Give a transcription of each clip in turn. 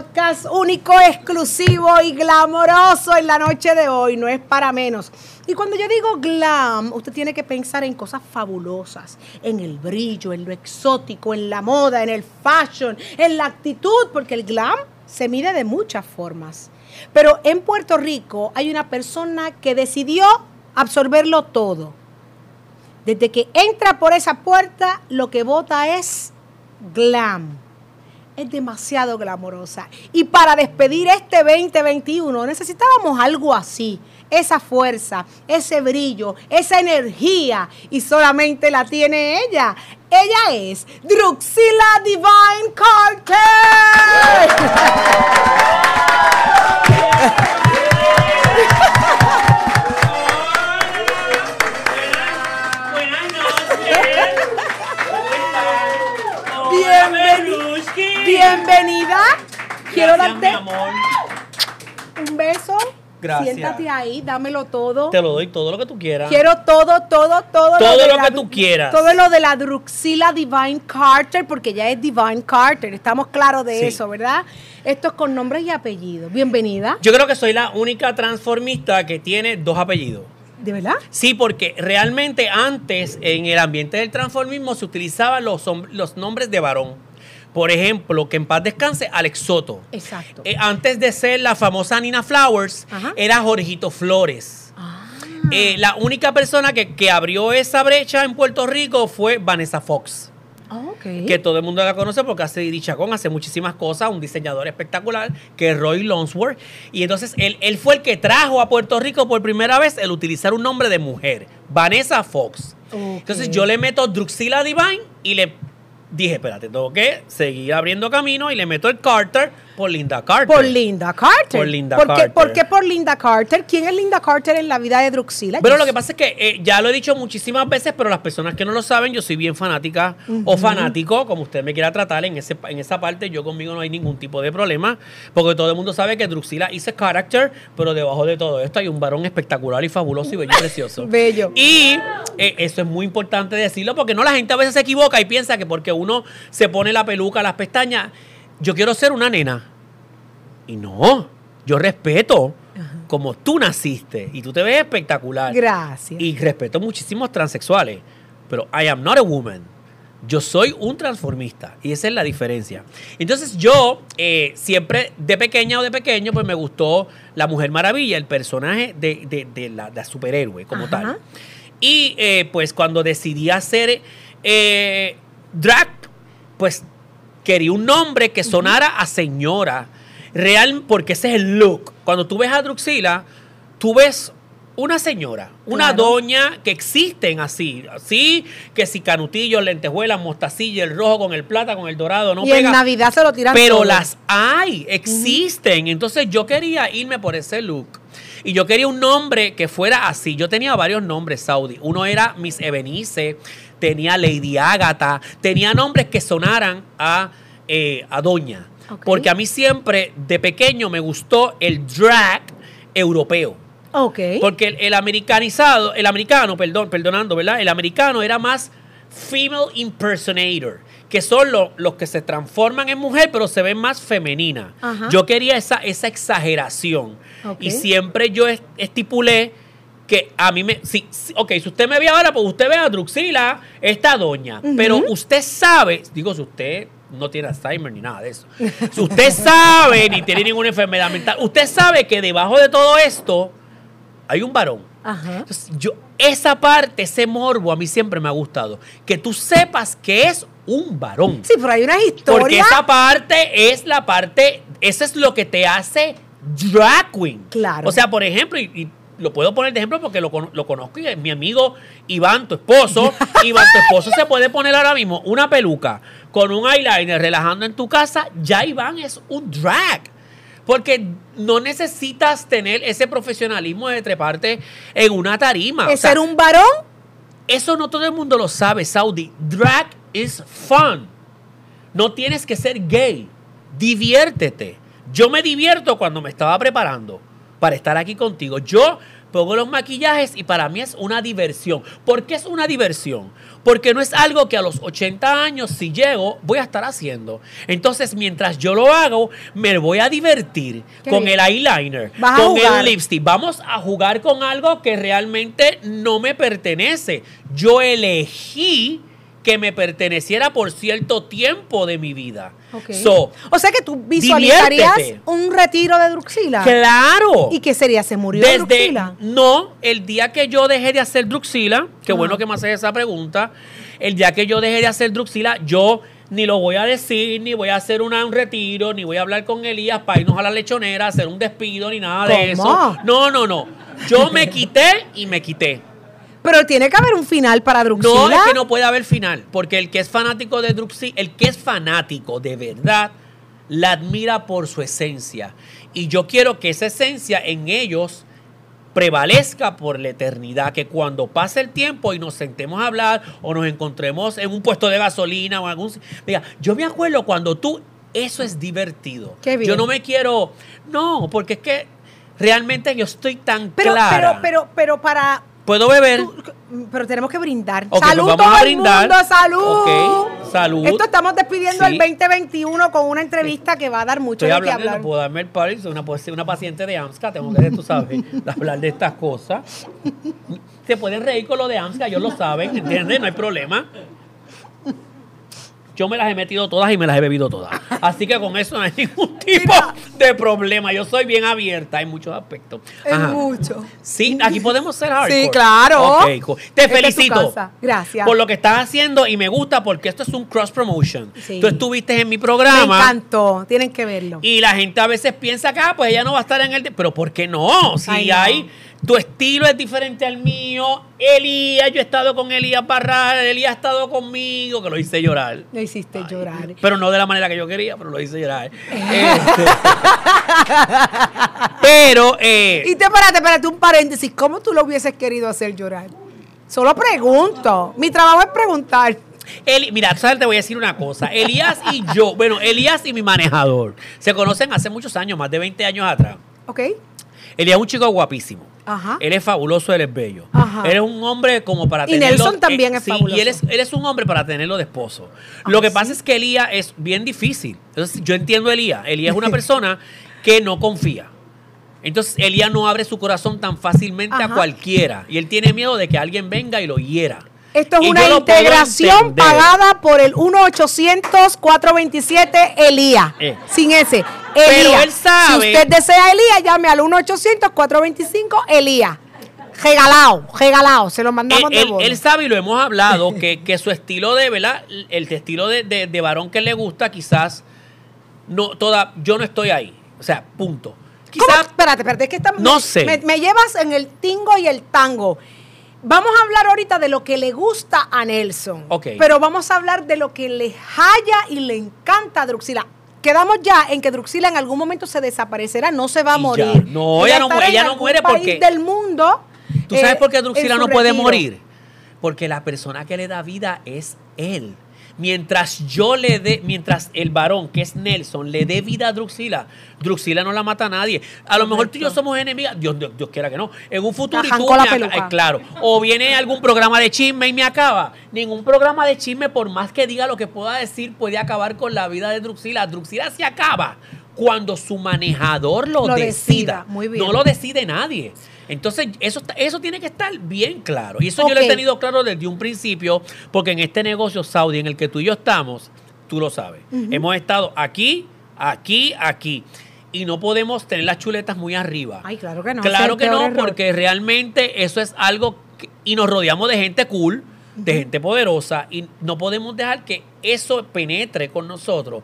Podcast único, exclusivo y glamoroso en la noche de hoy, no es para menos. Y cuando yo digo glam, usted tiene que pensar en cosas fabulosas, en el brillo, en lo exótico, en la moda, en el fashion, en la actitud, porque el glam se mide de muchas formas. Pero en Puerto Rico hay una persona que decidió absorberlo todo. Desde que entra por esa puerta, lo que vota es glam es demasiado glamorosa. Y para despedir este 2021 necesitábamos algo así, esa fuerza, ese brillo, esa energía. Y solamente la tiene ella. Ella es Druxila Divine Carter. bienvenida. Quiero darte un beso. Gracias. Siéntate ahí, dámelo todo. Te lo doy todo lo que tú quieras. Quiero todo, todo, todo. Todo lo, que tú quieras. Todo lo de la Druxila Divine Carter, porque ya es Divine Carter. Estamos claros de eso, ¿verdad? Esto es con nombres y apellidos. Bienvenida. Yo creo que soy la única transformista que tiene dos apellidos. ¿De verdad? Sí, porque realmente antes en el ambiente del transformismo se utilizaban los, los nombres de varón. Por ejemplo, que en paz descanse Alex Soto. Exacto. Eh, antes de ser la famosa Nina Flowers, era Jorgito Flores. Ah. Eh, la única persona que, abrió esa brecha en Puerto Rico fue Vanessa Fox. Ah, que todo el mundo la conoce porque hace Dichacón, hace muchísimas cosas, un diseñador espectacular, que es Roy Lonsworth. Y entonces él, él fue el que trajo a Puerto Rico por primera vez el utilizar un nombre de mujer, Vanessa Fox. Entonces yo le meto Druxila Divine y le dije, espérate, tengo que seguir abriendo camino y le meto el Carter por Linda Carter. Por Linda Carter. Por Linda ¿Por Carter. Qué, ¿Por qué por Linda Carter? ¿Quién es Linda Carter en la vida de Druxila? Pero lo que pasa es que eh, ya lo he dicho muchísimas veces, pero las personas que no lo saben, yo soy bien fanática o fanático, como usted me quiera tratar en, ese, en esa parte, yo conmigo no hay ningún tipo de problema, porque todo el mundo sabe que Druxila hice character, pero debajo de todo esto hay un varón espectacular y fabuloso y bello y precioso. bello. Y eh, eso es muy importante decirlo, porque no la gente a veces se equivoca y piensa que porque uno se pone la peluca, las pestañas, yo quiero ser una nena. Y no, yo respeto como tú naciste y tú te ves espectacular. Gracias. Y respeto muchísimos transexuales, pero I am not a woman. Yo soy un transformista y esa es la diferencia. Entonces yo eh, siempre de pequeña o de pequeño pues me gustó la Mujer Maravilla, el personaje de, la, superhéroe como tal. Y eh, pues cuando decidí hacer eh, drag, pues quería un nombre que sonara a señora Real, porque ese es el look. Cuando tú ves a Druxila, tú ves una señora, una doña que existen así, así que si canutillos, lentejuelas, mostacilla, el rojo con el plata, con el dorado, no y en Navidad se lo tiran Pero las hay, existen. Entonces yo quería irme por ese look. Y yo quería un nombre que fuera así. Yo tenía varios nombres, Saudi. Uno era Miss Ebenice, tenía Lady Agatha, tenía nombres que sonaran a, eh, a doña. Porque a mí siempre, de pequeño, me gustó el drag europeo. Porque el, americanizado, el americano, perdón, perdonando, ¿verdad? El americano era más female impersonator, que son los que se transforman en mujer, pero se ven más femenina. Yo quería esa, esa exageración. Y siempre yo estipulé que a mí me. Si, ok, si usted me ve ahora, pues usted ve a Druxila, esta doña. Pero usted sabe, digo, si usted no tiene Alzheimer ni nada de eso. Si usted sabe, ni tiene ninguna enfermedad mental, usted sabe que debajo de todo esto hay un varón. Entonces, yo, esa parte, ese morbo, a mí siempre me ha gustado. Que tú sepas que es un varón. Sí, pero hay una historia. Porque esa parte es la parte, eso es lo que te hace drag queen. Claro. O sea, por ejemplo, y lo puedo poner de ejemplo porque lo, lo conozco y es mi amigo Iván, tu esposo. Iván, tu esposo se puede poner ahora mismo una peluca con un eyeliner relajando en tu casa. Ya Iván es un drag. Porque no necesitas tener ese profesionalismo de treparte en una tarima. ¿Es ser un varón? Eso no todo el mundo lo sabe, Saudi. Drag is fun. No tienes que ser gay. Diviértete. Yo me divierto cuando me estaba preparando para estar aquí contigo. Yo pongo los maquillajes y para mí es una diversión. ¿Por qué es una diversión? Porque no es algo que a los 80 años, si llego, voy a estar haciendo. Entonces, mientras yo lo hago, me voy a divertir con bien. el eyeliner, Vas con el lipstick. Vamos a jugar con algo que realmente no me pertenece. Yo elegí que me perteneciera por cierto tiempo de mi vida. So, o sea que tú visualizarías diviértete. un retiro de Druxila. claro. ¿Y qué sería? ¿Se murió Desde Druxila? no, el día que yo dejé de hacer Druxila, qué bueno que me haces esa pregunta. El día que yo dejé de hacer Druxila, yo ni lo voy a decir, ni voy a hacer una- un retiro, ni voy a hablar con Elías para irnos a la lechonera, hacer un despido, ni nada de eso. No, no, no. Yo me quité y me quité. Pero tiene que haber un final para Druxila. No, es que no puede haber final, porque el que es fanático de Druxila, el que es fanático de verdad, la admira por su esencia. Y yo quiero que esa esencia en ellos prevalezca por la eternidad, que cuando pase el tiempo y nos sentemos a hablar o nos encontremos en un puesto de gasolina o en algún... Mira, yo me acuerdo cuando tú, eso es divertido. Qué bien. Yo no me quiero... No, porque es que realmente yo estoy tan Pero, clara. pero, pero, pero para. ¿Puedo beber? tú- pero tenemos que brindar. Ok, salud, pues vamos todo a el brindar. mundo, salud. Salud. Esto estamos despidiendo Sí. el 2021 con una entrevista que va a dar mucho Estoy de hablando, hablar. no puedo darme el palo, soy una, una paciente de AMSCA, tengo que, tú sabes, hablar de estas cosas. Se pueden reír con lo de AMSCA, ellos lo saben, ¿entiendes? No hay problema. Yo me las he metido todas y me las he bebido todas. Así que con eso no hay ningún tipo Mira. de problema. Yo soy bien abierta en muchos aspectos. Es Ajá. mucho. Sí, aquí podemos ser hardcore. Sí, claro. Ok, cool. Te Esta felicito. Gracias. Por lo que estás haciendo y me gusta porque esto es un cross promotion. Sí. Tú estuviste en mi Me programa. encantó. Tienen que verlo. Y la gente a veces piensa que, ah, pues ella no va a estar en el... de- Pero ¿por qué no? Si Ay, no. Tu estilo es diferente al mío. Elías, yo he estado con Elías Barral. Elías ha estado conmigo, que lo hice llorar. Me hiciste llorar. Pero no de la manera que yo quería, pero lo hice llorar. Este, pero... eh, Y te espérate, espérate, un paréntesis. ¿Cómo tú lo hubieses querido hacer llorar? Solo pregunto. Mi trabajo es preguntar. Eli- mira, tú sabes, te voy a decir una cosa. Elías y yo, bueno, Elías y mi manejador, se conocen hace muchos años, más de 20 años atrás. ¿Ok? Elías es un chico guapísimo. Ajá. Él es fabuloso, él es bello. Ajá. Él es un hombre como para Y tenerlo. Nelson también es sí, fabuloso. Y él es, él es un hombre para tenerlo de esposo. Ah, Lo que ¿sí? pasa es que Elías es bien difícil. Entonces, yo entiendo a Elías. Elías es una persona que no confía. Entonces, Elías no abre su corazón tan fácilmente a cualquiera. Y él tiene miedo de que alguien venga y lo hiera. Esto es Y una integración pagada por el 1-800-427 Elías. Eh. Sin ese. Pero Elías. él sabe- Si usted desea Elías, llame al 1-800-425 Elías. Regalado, regalado. Se lo mandamos él, de él- él sabe y lo hemos hablado que, que su estilo de, ¿verdad? El estilo de, de- de varón que le gusta, quizás no toda, yo no estoy ahí. O sea, punto. ¿Cómo? Quizás Espérate, espérate, es que estamos- No sé. Me, me llevas en el tingo y el tango. Vamos a hablar ahorita de lo que le gusta a Nelson. Ok. Pero vamos a hablar de lo que le halla y le encanta a Druxila. Quedamos ya en que Druxila en algún momento se desaparecerá, no se va a Y ya. morir. No, ella no estará mu- ella no muere país porque- del mundo. ¿Tú sabes eh, por qué Druxila no puede retiro. morir? Porque la persona que le da vida es él. Mientras yo le dé, mientras el varón, que es Nelson, le dé vida a Druxila, Druxila no la mata a nadie. A lo mejor tú y yo somos enemigas, Dios, Dios, Dios quiera que no. En un futuro y tú me eh, claro. O viene algún programa de chisme y me acaba. Ningún programa de chisme, por más que diga lo que pueda decir, puede acabar con la vida de Druxila. Druxila se acaba cuando su manejador lo, Lo decida. decida. Muy bien. No lo decide nadie. Entonces, eso, eso tiene que estar bien claro. Y eso yo lo he tenido claro desde un principio, porque en este negocio Saudi en el que tú y yo estamos, tú lo sabes. Hemos estado aquí, aquí, aquí. Y no podemos tener las chuletas muy arriba. Ay, claro que no, Claro que no, error. porque realmente eso es algo. que- y nos rodeamos de gente cool, de gente poderosa, y no podemos dejar que eso penetre con nosotros.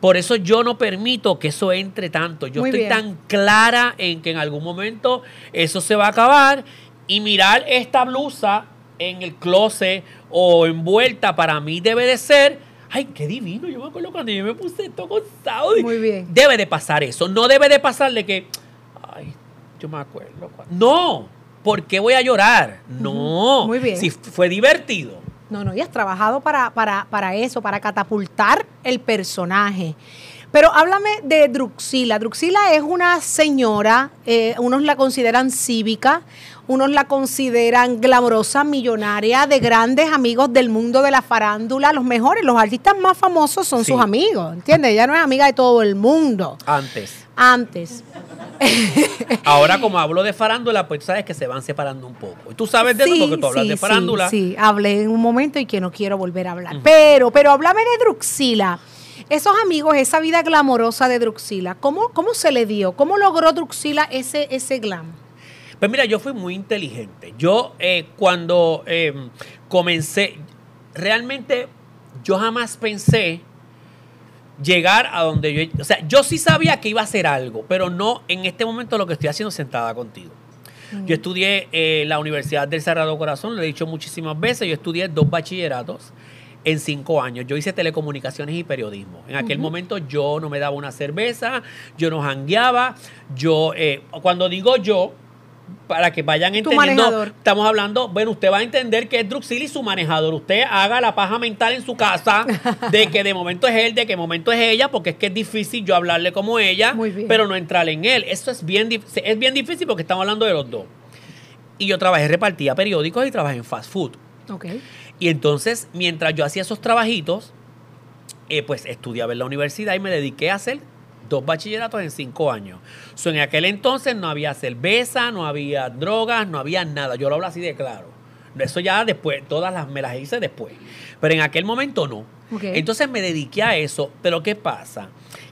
Por eso yo no permito que eso entre tanto. Yo Muy estoy bien. tan clara en que en algún momento eso se va a acabar y mirar esta blusa en el closet o envuelta para mí debe de ser, ay, qué divino, yo me acuerdo cuando yo me puse esto con Saudi. Muy bien. Debe de pasar eso, no debe de pasar de que, ay, yo me acuerdo. cuando-". No, ¿por qué voy a llorar? No, Muy bien. si fue divertido. No, no, y has trabajado para, para, para eso, para catapultar el personaje. Pero háblame de Druxila. Druxila es una señora, eh, unos la consideran cívica, unos la consideran glamorosa, millonaria, de grandes amigos del mundo de la farándula, los mejores, los artistas más famosos son Sí. sus amigos, ¿entiendes? Ella no es amiga de todo el mundo. Antes. Antes. Ahora, como hablo de farándula, pues tú sabes que se van separando un poco. Y tú sabes de eso porque tú hablas sí, de farándula. Sí, sí, hablé en un momento y que no quiero volver a hablar. Pero, pero háblame de Druxila. Esos amigos, esa vida glamorosa de Druxila, ¿cómo, cómo se le dio? ¿Cómo logró Druxila ese, ese glam? Pues mira, yo fui muy inteligente. Yo eh, cuando eh, comencé, realmente yo jamás pensé llegar a donde yo... O sea, yo sí sabía que iba a hacer algo, pero no en este momento lo que estoy haciendo sentada contigo. Yo estudié en la Universidad del Sagrado Corazón, lo he dicho muchísimas veces, yo estudié dos bachilleratos en cinco años. Yo hice telecomunicaciones y periodismo. En aquel momento yo no me daba una cerveza, yo no jangueaba, yo, eh, cuando digo yo, para que vayan entendiendo, estamos hablando, bueno, usted va a entender que es Druxil y su manejador. Usted haga la paja mental en su casa de que de momento es él, de que de momento es ella, porque es que es difícil yo hablarle como ella, pero no entrar en él. Eso es bien, es bien difícil porque estamos hablando de los dos. Y yo trabajé, repartía periódicos y trabajé en fast food. Y entonces, mientras yo hacía esos trabajitos, eh, pues estudiaba en la universidad y me dediqué a hacer dos bachilleratos en cinco años. So, en aquel entonces no había cerveza, no había drogas, no había nada. Yo lo hablo así de claro. Eso ya después, todas las me las hice después. Pero en aquel momento no. Entonces me dediqué a eso. Pero ¿qué pasa?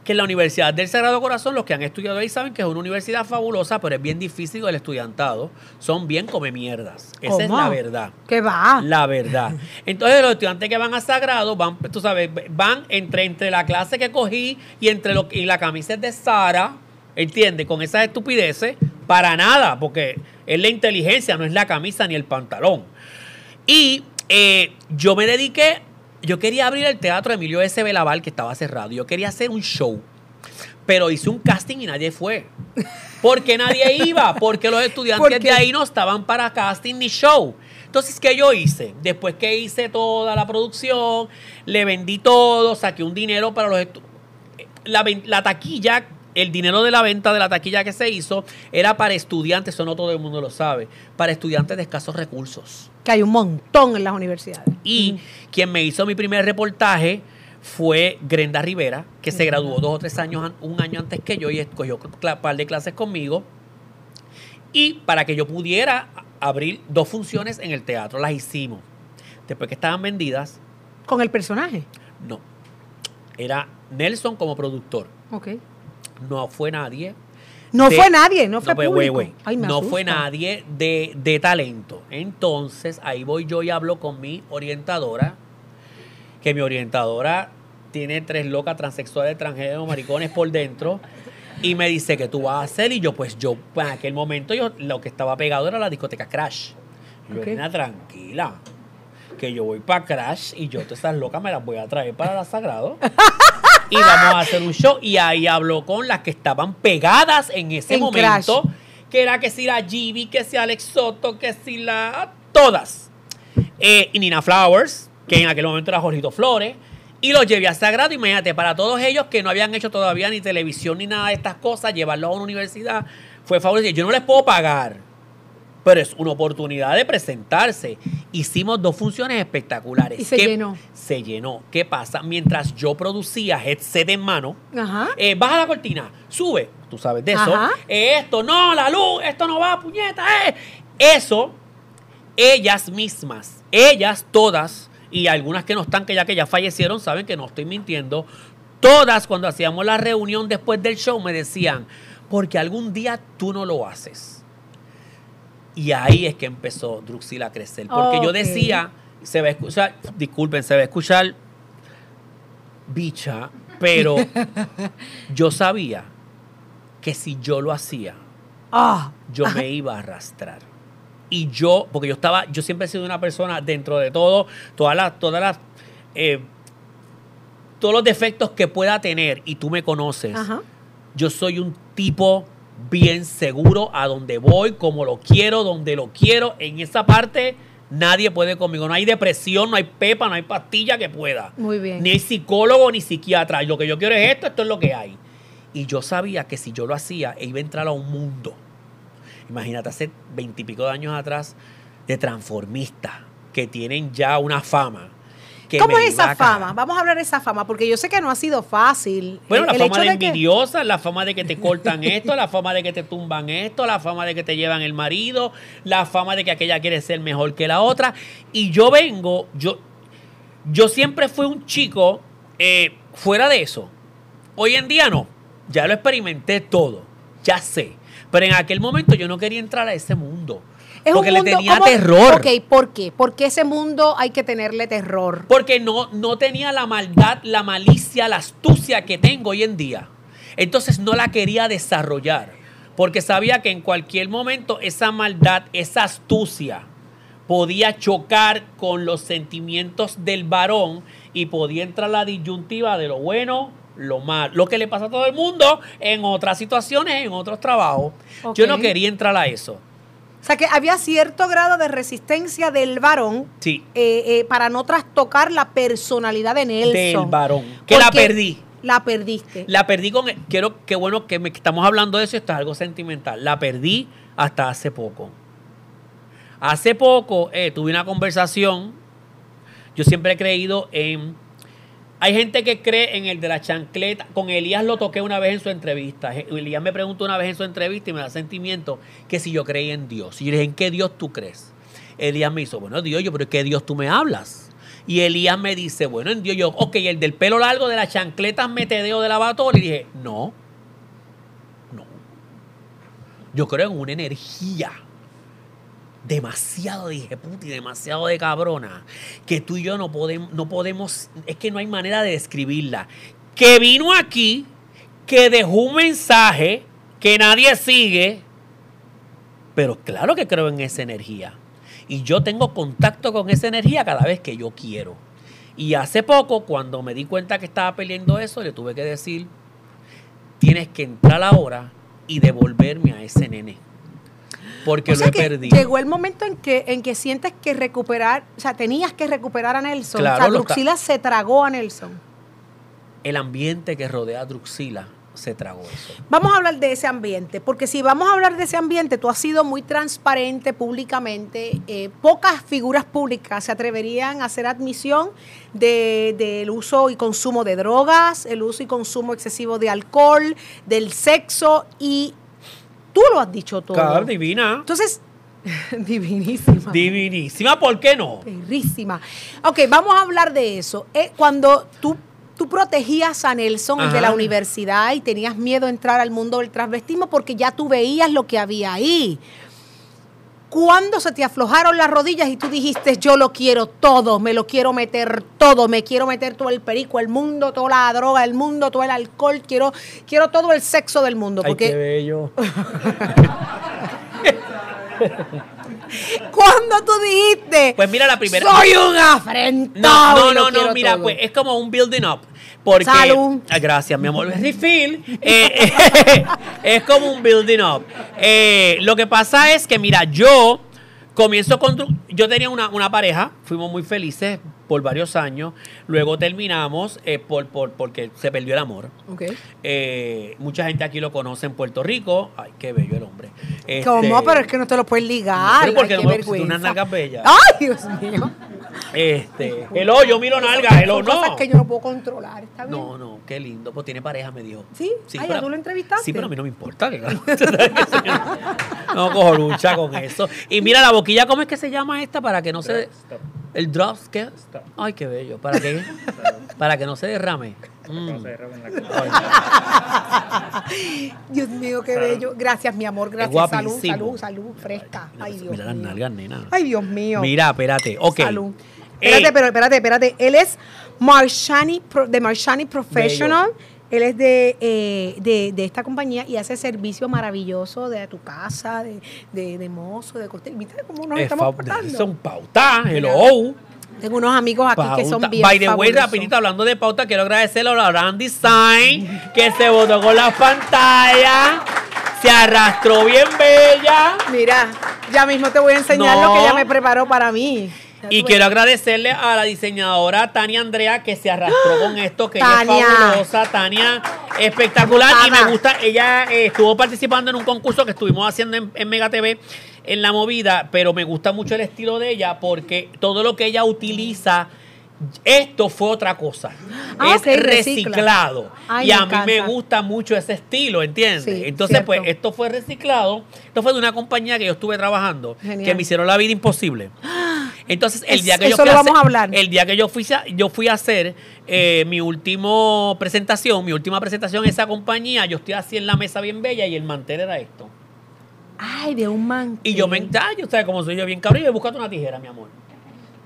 Que en la Universidad del Sagrado Corazón, los que han estudiado ahí saben que es una universidad fabulosa, pero es bien difícil el estudiantado. Son bien come mierdas. Esa es la verdad. ¿Qué va? La verdad. Entonces los estudiantes que van a Sagrado van, tú sabes, van entre, entre la clase que cogí y entre lo y la camisa de Sara, ¿entiendes? Con esas estupideces, para nada, porque es la inteligencia, no es la camisa ni el pantalón. Y eh, yo me dediqué, yo quería abrir el teatro Emilio S. Belaval, que estaba cerrado. Yo quería hacer un show, pero hice un casting y nadie fue. Porque nadie iba, porque los estudiantes de ahí no estaban para casting ni show. Entonces, ¿qué yo hice? Después que hice toda la producción, le vendí todo, saqué un dinero para los estu- la, la taquilla, el dinero de la venta de la taquilla que se hizo era para estudiantes, eso no todo el mundo lo sabe, para estudiantes de escasos recursos. Que hay un montón en las universidades. Y quien me hizo mi primer reportaje fue Grenda Rivera, que se graduó dos o tres años, un año antes que yo y escogió un par de clases conmigo. Y para que yo pudiera abrir dos funciones en el teatro, las hicimos. Después que estaban vendidas, Con el personaje. no. Era Nelson como productor. Ok. No fue nadie. No de- fue nadie, no fue pues, público. Ay, no fue nadie de, de talento. Entonces, ahí voy yo y hablo con mi orientadora, que mi orientadora tiene tres locas transexuales, extranjeros, maricones por dentro. Y me dice que tú vas a hacer. Y yo, pues yo, en aquel momento, yo lo que estaba pegado era la discoteca Crash. Yo, Ok. "Nena, tranquila. Que yo voy para Crash y yo, todas esas locas me las voy a traer para la Sagrado. y vamos a hacer un show. Y ahí habló con las que estaban pegadas en ese En momento. Que era que si la Gibi, que si Alex Soto, que si la. Todas. Eh, y Nina Flowers, que en aquel momento era Jorgito Flores. Y los llevé a Sagrado, imagínate, para todos ellos que no habían hecho todavía ni televisión ni nada de estas cosas, llevarlos a una universidad fue favorecido. Yo no les puedo pagar, pero es una oportunidad de presentarse. Hicimos dos funciones espectaculares. Y se ¿Qué- llenó. Se llenó. ¿Qué pasa? Mientras yo producía headset en mano, Ajá. eh, baja la cortina, sube, tú sabes de eso. Eh, esto, no, la luz, esto no va, puñeta, eh. Eso, ellas mismas, ellas todas, y algunas que no están, que ya que ya fallecieron, saben que no estoy mintiendo. Todas, cuando hacíamos la reunión después del show, me decían, porque algún día tú no lo haces. Y ahí es que empezó Druxil a crecer. Porque yo decía, se va a escuchar, disculpen, se va a escuchar bicha, pero yo sabía que si yo lo hacía, Ah, yo me iba a arrastrar. Y yo, porque yo estaba, yo siempre he sido una persona dentro de todo, todas las, todas las, eh, todos los defectos que pueda tener, y tú me conoces, ajá. yo soy un tipo bien seguro a donde voy, como lo quiero, donde lo quiero. En esa parte Nadie puede conmigo. No hay depresión, no hay pepa, no hay pastilla que pueda. Muy bien. Ni hay psicólogo ni psiquiatra. Lo que yo quiero es esto, esto es lo que hay. Y yo sabía que si yo lo hacía, iba a entrar a un mundo. Imagínate, hace veintipico de años atrás, de transformistas que tienen ya una fama. Que ¿Cómo es esa fama? Vamos a hablar de esa fama, porque yo sé que no ha sido fácil. Bueno, El- la el fama de que- envidiosa, la fama de que te cortan esto, la fama de que te tumban esto, la fama de que te llevan el marido, la fama de que aquella quiere ser mejor que la otra. Y yo vengo, yo, yo siempre fui un chico eh, fuera de eso. Hoy en día no. Ya lo experimenté todo. Ya sé. Pero en aquel momento yo no quería entrar a ese mundo. Es un porque le tenía ¿cómo? terror. Ok, ¿por qué? Porque ese mundo hay que tenerle terror. Porque no, no tenía la maldad, la malicia, la astucia que tengo hoy en día. Entonces no la quería desarrollar. Porque sabía que en cualquier momento esa maldad, esa astucia, podía chocar con los sentimientos del varón y podía entrar la disyuntiva de lo bueno, lo malo. Lo que le pasa a todo el mundo en otras situaciones, en otros trabajos. Yo no quería entrar a eso. O sea que había cierto grado de resistencia del varón Sí, eh, eh, para no trastocar la personalidad de Nelson. del varón. Que la perdí. La perdiste. La perdí con. Quiero, qué bueno que, me- estamos hablando de eso, esto es algo sentimental. La perdí hasta hace poco. Hace poco eh, tuve una conversación. Yo siempre he creído en. Hay gente que cree en el de la chancleta. Con Elías lo toqué una vez en su entrevista. Elías me preguntó una vez en su entrevista y me da sentimiento que si yo creía en Dios. Y yo dije, ¿en qué Dios tú crees? Elías me hizo, bueno, Dios, yo, pero ¿en qué Dios tú me hablas? Y Elías me dice, bueno, en Dios, yo, ok, el del pelo largo, de las chancletas metedeo de lavatorio. Y dije, no, no. Yo creo en una energía demasiado dije puta y demasiado de cabrona que tú y yo no podemos, no podemos, es que no hay manera de describirla. Que vino aquí, que dejó un mensaje que nadie sigue, pero claro que creo en esa energía. Y yo tengo contacto con esa energía cada vez que yo quiero. Y hace poco, cuando me di cuenta que estaba peleando eso, le tuve que decir, tienes que entrar ahora y devolverme a ese nene. Porque O lo he que perdido. llegó el momento en que, en que sientes que recuperar, o sea, tenías que recuperar a Nelson. Claro, o sea, Druxila se tragó a Nelson. El ambiente que rodea a Druxila se tragó eso. Vamos a hablar de ese ambiente, porque si vamos a hablar de ese ambiente, tú has sido muy transparente públicamente. eh, pocas figuras públicas se atreverían a hacer admisión de- del uso y consumo de drogas, el uso y consumo excesivo de alcohol, del sexo, y tú lo has dicho todo. Claro, divina. Entonces, divinísima. Divinísima, ¿por qué no? Perrísima. Ok, vamos a hablar de eso. Eh, cuando tú, tú protegías a Nelson Ajá. de la universidad y tenías miedo a entrar al mundo del transvestismo porque ya tú veías lo que había ahí. ¿Cuándo se te aflojaron las rodillas y tú dijiste, yo lo quiero todo, me lo quiero meter todo, me quiero meter todo el perico, el mundo, toda la droga, el mundo, todo el alcohol, quiero, quiero todo el sexo del mundo? Ay, qué Porque bello. cuando tú dijiste, Pues mira, la primera. soy un afrentado. No, no, no, mira, todo"? pues es como un building up. Porque, Salud. Ah, gracias, mi amor. Refill. Eh, es como un building up. Eh, lo que pasa es que, mira, yo comienzo con. Yo tenía una, una pareja, fuimos muy felices por varios años. Luego terminamos eh, por, por, porque se perdió el amor. Ok. Eh, mucha gente aquí lo conoce en Puerto Rico. Ay, qué bello el hombre. ¿Cómo? Este, Pero es que no te lo puedes ligar. Pero porque Ay, no me pusiste unas nalgas bellas. Ay, Dios mío. Este, hello, yo miro nalgas, Son no. cosas que yo no puedo controlar. ¿Está bien? No, no, qué lindo. Pues tiene pareja, me dijo. ¿Sí? Ah, ¿ya tú lo entrevistaste? Sí, pero a mí no me importa. no cojo lucha con eso. Y mira la boquilla, ¿cómo es que se llama esta? Para que no se. El drops, ¿qué? Ay, qué bello. ¿Para qué? Para que no se derrame. Mm. Dios mío, qué bello. Gracias, mi amor. Gracias. Salud, salud, salud, fresca. Ay, Dios mira las mío. nalgas, nena. Ay, Dios mío. Mira, espérate. Ok. Salud. Espérate, pero espérate, espérate. Él es Marshani, Pro- de Marshani Professional. Él es de, eh, de, de esta compañía y hace servicio maravilloso de tu casa, de, de, de mozo, de costel. ¿Viste cómo nos es estamos portando? Son pautas, hello. Tengo unos amigos aquí que son bien By the way, rapidito, hablando de pauta, quiero agradecerle a la Brand Design que se votó con las pantallas. Se arrastró bien bella. Mira, Ya mismo te voy a enseñar No. lo que ella me preparó para mí. Y tú quiero agradecerle a la diseñadora Tania Andrea que se arrastró con esto, que ella es fabulosa, Tania espectacular. Y me gusta, ella eh, estuvo participando en un concurso que estuvimos haciendo en, en Mega TV en la movida, pero me gusta mucho el estilo de ella porque todo lo que ella utiliza esto fue otra cosa. Ah, es reciclado. Ay, y a mí me gusta mucho ese estilo, ¿entiendes? Sí, Entonces, pues, esto fue reciclado. Esto fue de una compañía que yo estuve trabajando, Genial. que me hicieron la vida imposible. Entonces, el Es- día que yo fui a vamos hacer- a hablar. el día que yo fui a, yo fui a hacer eh, mi último presentación, mi última presentación en esa compañía, yo estoy así en la mesa bien bella y el mantel era esto. Ay, de un mantel. Y yo me yo sabes cómo soy yo bien cabrón, y yo buscando una tijera, mi amor.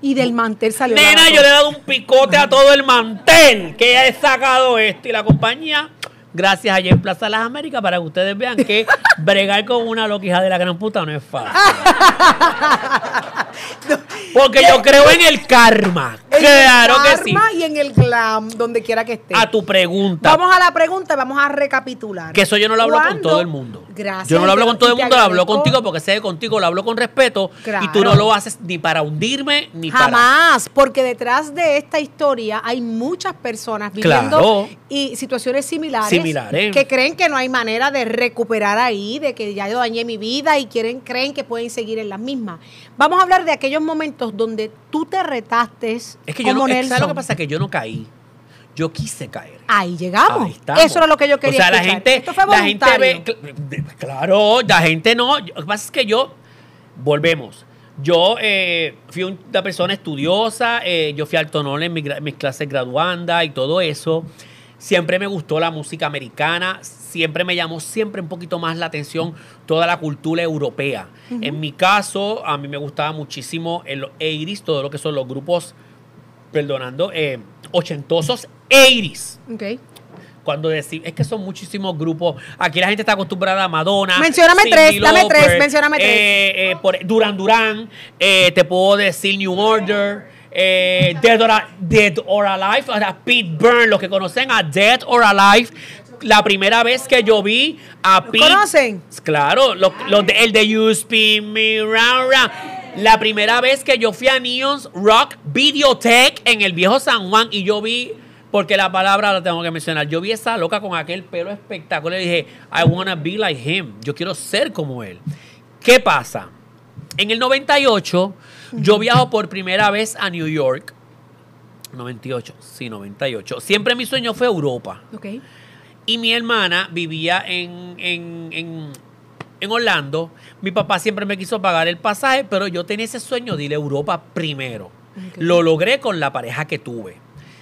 Y del mantel salió. Nena, yo le he dado un picote a todo el mantel que he sacado esto y la compañía. Gracias allá en Plaza Las Américas para que ustedes vean que bregar con una loquija de la gran puta no es fácil. Porque yo creo en el karma. En Claro el que sí. karma y en el glam, donde quiera que esté. A tu pregunta. Vamos a la pregunta y vamos a recapitular. Que eso yo no lo hablo con todo el mundo. Gracias. Yo no lo hablo con todo el mundo, lo hablo contigo porque sé que contigo lo hablo con respeto y tú Claro. no lo haces ni para hundirme ni para. Jamás, porque detrás de esta historia hay muchas personas viviendo Claro. y situaciones similares, Similares. que creen que no hay manera de recuperar ahí, de que ya yo dañé mi vida y quieren creen que pueden seguir en las mismas. Vamos a hablar de aquellos momentos donde tú te retaste Es que yo como no. ¿Sabes lo que pasa? Que yo no caí. Yo quise caer. Ahí llegamos. Ahí. Eso era lo que yo quería O sea, la gente, Esto fue la gente voluntario. ve, cl- de- claro, la gente no. Lo que pasa es que yo, volvemos. Yo eh, fui una persona estudiosa, eh, yo fui al tonol en mis clases graduandas y todo eso. Siempre me gustó la música americana, siempre me llamó siempre un poquito más la atención toda la cultura europea. En mi caso, a mí me gustaba muchísimo en los 80s, todo lo que son los grupos, perdonando, eh, ochentosos 80s. Ok. Cuando decimos, es que son muchísimos grupos. Aquí la gente está acostumbrada a Madonna. Mencióname tres, dame tres, mencióname tres. eh, eh, por- Duran Duran, eh, te puedo decir New Order, eh, Dead, or, Dead or Alive, o sea, Pete Byrne, los que conocen a Dead or Alive. La primera vez que yo vi a ¿Lo Pete. conocen? Claro, de- el de You Spin Me Round Round. La primera vez que yo fui a Neon's Rock Videotech en el viejo San Juan y yo vi, porque la palabra la tengo que mencionar, yo vi esa loca con aquel pelo espectacular y dije, I wanna be like him, yo quiero ser como él. ¿Qué pasa? En el 98, yo viajo por primera vez a New York. 98, sí, 98. Siempre mi sueño fue Europa. Ok. Y mi hermana vivía en, en, en, en Orlando. Mi papá siempre me quiso pagar el pasaje, pero yo tenía ese sueño de ir a Europa primero. Lo logré con la pareja que tuve.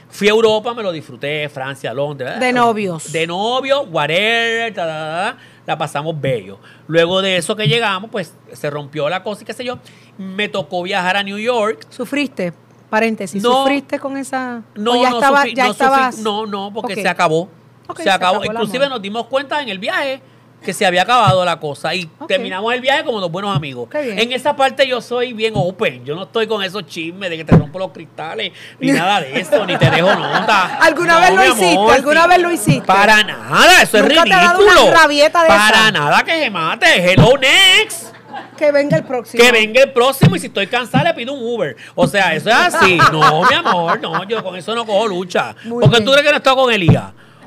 Fui a Europa, me lo disfruté, Francia, Londres. De novios. De novios, whatever, ta, ta, ta, ta, la pasamos bello. Luego de eso que llegamos, pues se rompió la cosa y qué sé yo. Me tocó viajar a New York. ¿Sufriste? Paréntesis, No. ¿sufriste con esa? No, o ya no, estaba, sufrí- ya no, sufrí- estabas. no, no, porque se acabó. Ok, se, se acabó. el Inclusive nos dimos cuenta en el viaje que se había acabado la cosa y terminamos el viaje como dos buenos amigos. En esa parte yo soy bien open. Yo no estoy con esos chismes de que te rompo los cristales ni nada de eso, ni te dejo nota. ¿Alguna No, vez lo hiciste? amor, ¿Alguna vez lo hiciste? Para nada, eso es ¿Nunca te ha dado ridículo. una rabieta de Para esa? nada que se mate. Hello next. Que venga el próximo. Que venga el próximo y si estoy cansada le pido un Uber. O sea, eso es así. No, mi amor, no, yo con eso no cojo lucha. Muy Porque bien. tú crees que no estás con Elías.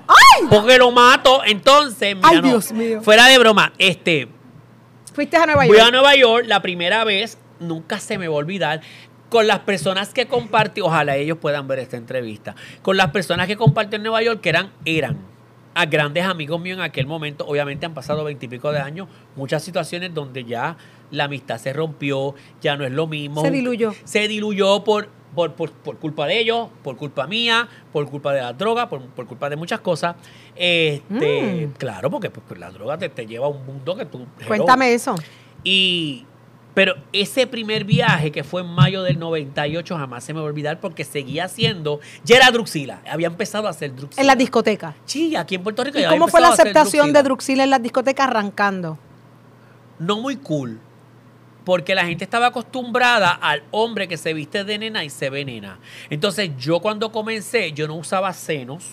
¡Ay! Porque lo mato. Entonces, mira, Ay, no, Dios mío. fuera de broma, este, Fuiste a Nueva York. a Nueva York la primera vez, nunca se me va a olvidar, con las personas que compartí, ojalá ellos puedan ver esta entrevista, con las personas que compartí en Nueva York, que eran, eran a grandes amigos míos en aquel momento, obviamente han pasado veintipico de años, muchas situaciones donde ya la amistad se rompió, ya no es lo mismo. Se diluyó. Se diluyó por, por, por, por culpa de ellos, por culpa mía, por culpa de la droga, por, por culpa de muchas cosas. Este, Mm. Claro, porque pues, la droga te, te lleva a un mundo que tú... Cuéntame eso. Y, pero ese primer viaje que fue en mayo del 98 jamás se me va a olvidar porque seguía haciendo, ya era Druxila, había empezado a hacer Druxila. En las discotecas. Sí, aquí en Puerto Rico ¿Y ya había cómo fue la aceptación de Druxila. Druxila en las discotecas arrancando? No muy cool, porque la gente estaba acostumbrada al hombre que se viste de nena y se ve nena. Entonces yo cuando comencé, yo no usaba senos,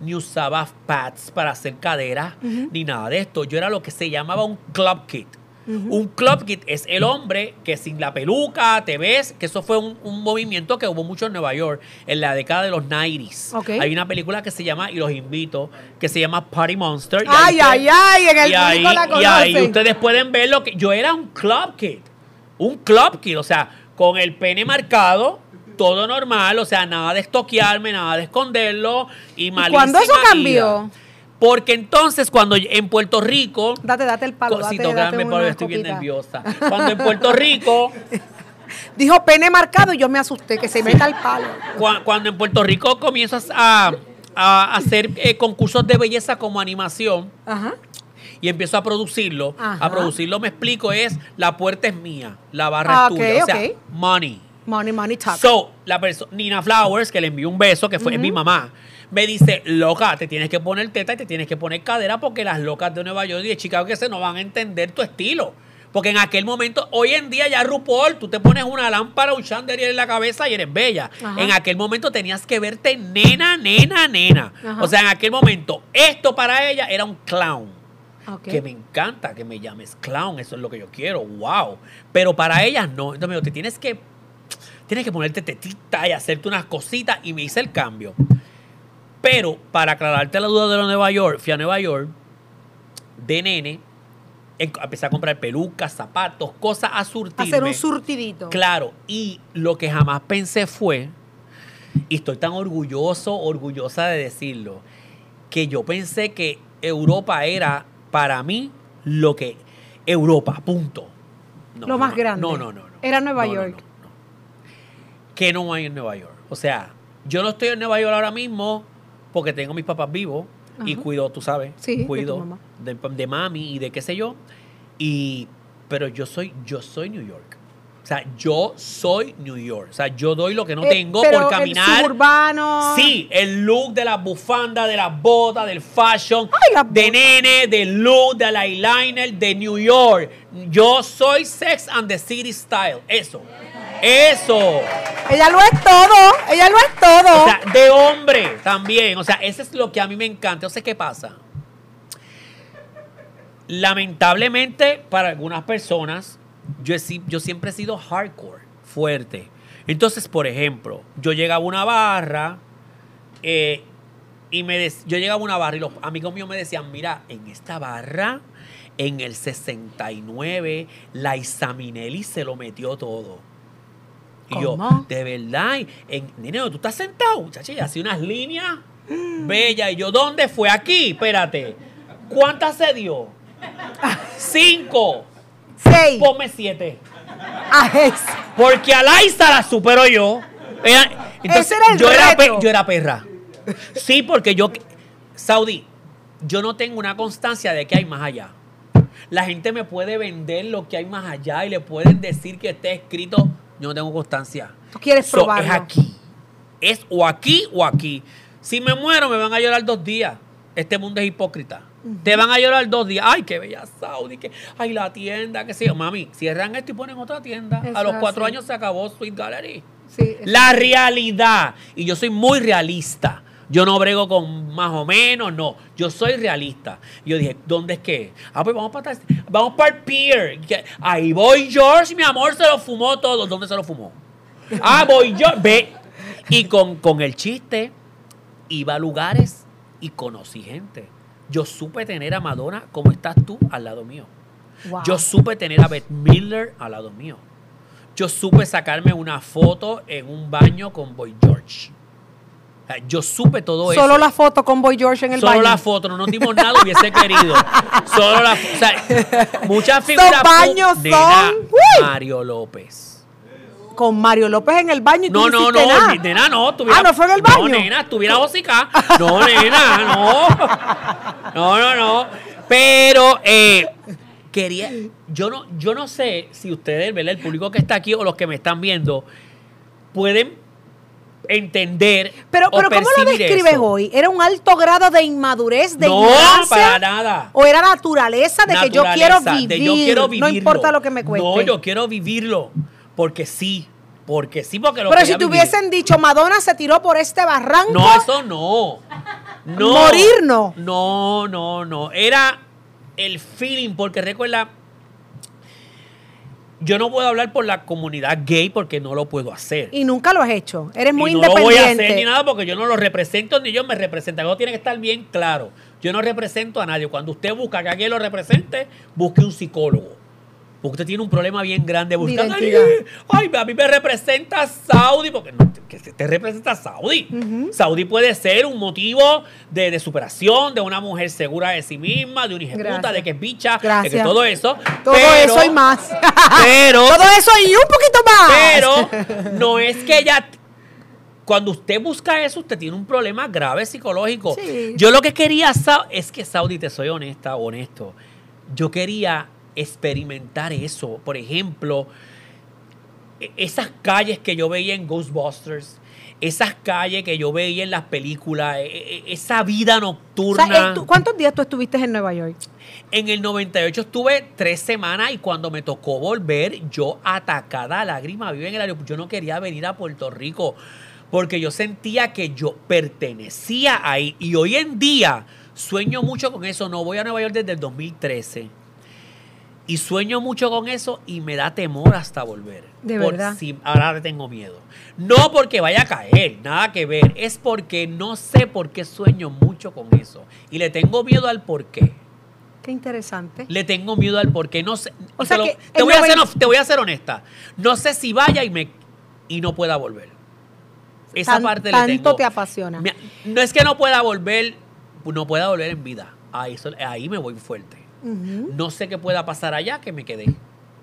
ni usaba pads para hacer caderas, ni nada de esto. Yo era lo que se llamaba un club kit. Un club kid es el hombre que sin la peluca te ves, que eso fue un, un movimiento que hubo mucho en Nueva York en la década de los 90s. Ok. Hay una película que se llama, y los invito, que se llama Party Monster. Ay, ay, ay, en el y ahí, la y ahí ustedes pueden ver lo que yo era un club kid. Un club kid, o sea, con el pene marcado, todo normal, o sea, nada de estoquearme, nada de esconderlo y malísima cuándo eso ida. Porque entonces cuando en Puerto Rico Date, date el palo. Date, Cosito, date dame una palo, estoy bien nerviosa. Cuando en Puerto Rico, Dijo pene marcado y yo me asusté, que se meta el palo. cua- cuando en Puerto Rico comienzas a, a hacer eh, concursos de belleza como animación Ajá. y empiezo a producirlo, Ajá. a producirlo me explico es la puerta es mía, la barra Ah, es tuya, o sea, ok, ok. money. Money, money, talk. So, la persona, Nina Flowers, que le envió un beso, que fue es mi mamá, me dice, loca, te tienes que poner teta y te tienes que poner cadera porque las locas de Nueva York y de Chicago que se no van a entender tu estilo. Porque en aquel momento, hoy en día ya RuPaul, tú te pones una lámpara, un chandelier en la cabeza y eres bella. Ajá. En aquel momento tenías que verte nena, nena, nena. Ajá. O sea, en aquel momento, esto para ella era un clown. Que me encanta que me llames clown, eso es lo que yo quiero, wow. Pero para ellas no. Entonces me dijo, te tienes que, tienes que ponerte tetita y hacerte unas cositas y me hice el cambio. Pero para aclararte la duda de lo de Nueva York, fui a Nueva York de nene, en- empecé a comprar pelucas, zapatos, cosas a surtirme. Hacer un surtidito. Claro, y lo que jamás pensé fue, y estoy tan orgulloso, orgullosa de decirlo, que yo pensé que Europa era para mí lo que Europa, punto. No, Lo más no, grande. No, no, no. no. Era Nueva York. Que no hay en Nueva York. O sea, yo no estoy en Nueva York ahora mismo porque tengo a mis papás vivos y cuido, tú sabes, Sí, cuido de, de mami y de qué sé yo. Y, pero yo soy, yo soy New York. O sea, yo soy New York. O sea, yo doy lo que no Eh, tengo pero por el caminar. suburbano. Sí, el look de las bufandas, de las botas, del fashion, Ay, de nene, del look, del eyeliner, de New York. Yo soy Sex and the City Style. Eso. Eso. Ella lo es todo. Ella lo es todo. O sea, de hombre también. O sea, eso es lo que a mí me encanta. Entonces, ¿qué pasa? Lamentablemente, para algunas personas, yo, he yo siempre he sido hardcore, fuerte. Entonces, por ejemplo, yo llegaba a una barra eh, y me yo llegaba a una barra y los amigos míos me decían, mira, en esta barra, en el 69, la Isaminelli se lo metió todo. Y yo, ¿Cómo? de verdad, y en, ¿tú estás sentado? Muchacha, y hacía unas líneas bellas. Y yo, ¿dónde fue? Aquí, espérate. ¿Cuántas se dio? Cinco. Seis. Ponme siete. Ah. Porque a Laisa la supero yo. Era- Ese era el yo, era pe- yo era perra. Sí, porque yo. Saudi, yo no tengo una constancia de que hay más allá. La gente me puede vender lo que hay más allá y le pueden decir que esté escrito. Yo no tengo constancia. Tú quieres So, probarlo. Es aquí. Es o aquí o aquí. Si me muero, me van a llorar dos días. Este mundo es hipócrita. Te van a llorar dos días. Ay, qué bella Saudi. Que, ay, la tienda. Que sí. Mami, cierran esto y ponen otra tienda. A los cuatro años se acabó Sweet Gallery. Sí, La realidad. Y yo soy muy realista. Yo no brego con más o menos, no. Yo soy realista. Yo dije, ¿dónde es que? Ah, pues vamos para. Vamos para el pier. Ahí voy George, mi amor, se lo fumó todo. ¿Dónde se lo fumó? Ah, voy yo. Ve. Y con, con el chiste, iba a lugares y conocí gente. Yo supe tener a Madonna como estás tú al lado mío. Wow. Yo supe tener a Beth Miller al lado mío. Yo supe sacarme una foto en un baño con Boy George. Yo supe todo eso. Solo la foto con Boy George en el Solo baño. la foto, no nos dimos nada, hubiese querido. Solo la foto. O sea, muchas figuras. Baños Nena, son-. Mario López. Con Mario López en el baño y No, no, no, nada. nena, no. Tuviera, Ah, ¿no fue en el baño? No, nena, estuviera hocica. No, nena, no. No, no, no. Pero, eh, quería, yo no, yo no sé si ustedes, ¿verdad? El público que está aquí o los que me están viendo, pueden entender Pero, o pero ¿cómo lo describes eso. hoy? ¿Era un alto grado de inmadurez, de No, ignorancia? para nada. ¿O era naturaleza de que yo quiero vivir? de yo quiero vivirlo. No importa lo que me cueste. No, yo quiero vivirlo. Porque sí. Porque sí, porque lo pero si te vivir. hubiesen dicho, Madonna se tiró por este barranco. No, eso no. No. Morir no. No, no, no. Era el feeling, porque recuerda, yo no puedo hablar por la comunidad gay porque no lo puedo hacer. Y nunca lo has hecho. Eres muy y no lo voy independiente. a hacer ni nada porque yo no lo represento ni yo me representan. Eso tiene que estar bien claro. Yo no represento a nadie. Cuando usted busca que alguien lo represente, busque un psicólogo. Porque usted tiene un problema bien grande buscando. Ay, a mí me representa Saudi. Porque no, que te representa Saudi. Saudi puede ser un motivo de, de superación, de una mujer segura de sí misma, de una hija puta, Gracias. de que es bicha, de que Gracias. todo eso. Todo pero- eso y más. Pero Todo eso y un poquito más. pero no es que ella. Cuando usted busca eso, usted tiene un problema grave psicológico. Sí. Yo lo que quería es que Saudi, te soy honesta, honesto. Yo quería experimentar eso. Por ejemplo, e- esas calles que yo veía en Ghostbusters, esas calles que yo veía en las películas, e- e- esa vida O nocturna. sea, eh, ¿tú- ¿Cuántos días tú estuviste en Nueva York? En el 98 estuve tres semanas y cuando me tocó volver, yo atacada a lágrima viva en el aeropuerto. Yo no quería venir a Puerto Rico porque yo sentía que yo pertenecía ahí. Y hoy en día sueño mucho con eso. No voy a Nueva York desde el 2013. Y sueño mucho con eso y me da temor hasta volver. ¿De Por verdad? si- ahora le tengo miedo. No porque vaya a caer, nada que ver. Es porque no sé por qué sueño mucho con eso. Y le tengo miedo al por qué. Qué interesante. Le tengo miedo al por qué. No sé. O sea te, lo- que te voy a ser, te voy a ser honesta. No sé si vaya y me y no pueda volver. Esa Tan- parte le tanto tengo. te apasiona. No es que no pueda volver, no pueda volver en vida. Ahí, ahí me voy fuerte. No sé qué pueda pasar allá, que me quedé.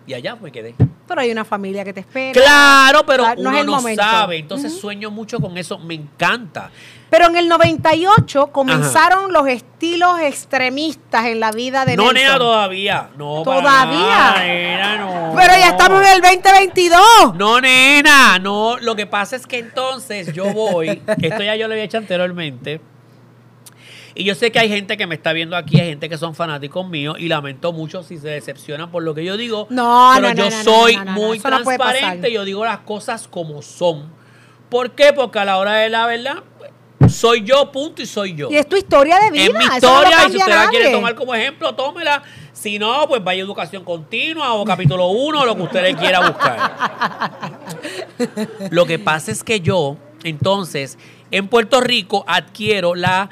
Y allá me quedé. Pero hay una familia que te espera. Claro, pero Claro, no uno es el no momento. sabe. Entonces sueño mucho con eso. Me encanta. Pero en el 98 comenzaron los estilos extremistas en la vida de no, Nelson. nena, todavía. No, ¿Todavía? nena, no. Pero ya estamos en el 2022. No, nena, no. Lo que pasa es que entonces yo voy, que esto ya yo lo había hecho anteriormente. Y yo sé que hay gente que me está viendo aquí, hay gente que son fanáticos míos y lamento mucho si se decepcionan por lo que yo digo. No, pero no, yo no, soy no, muy transparente, yo digo las cosas como son. ¿Por qué? Porque a la hora de la verdad, pues, soy yo, punto, y soy yo. Y es tu historia de vida. Es mi no historia y si usted la quiere tomar como ejemplo, tómela. Si no, pues vaya a educación continua o capítulo 1 o lo que usted le quiera buscar. Lo que pasa es que yo, entonces, en Puerto Rico adquiero la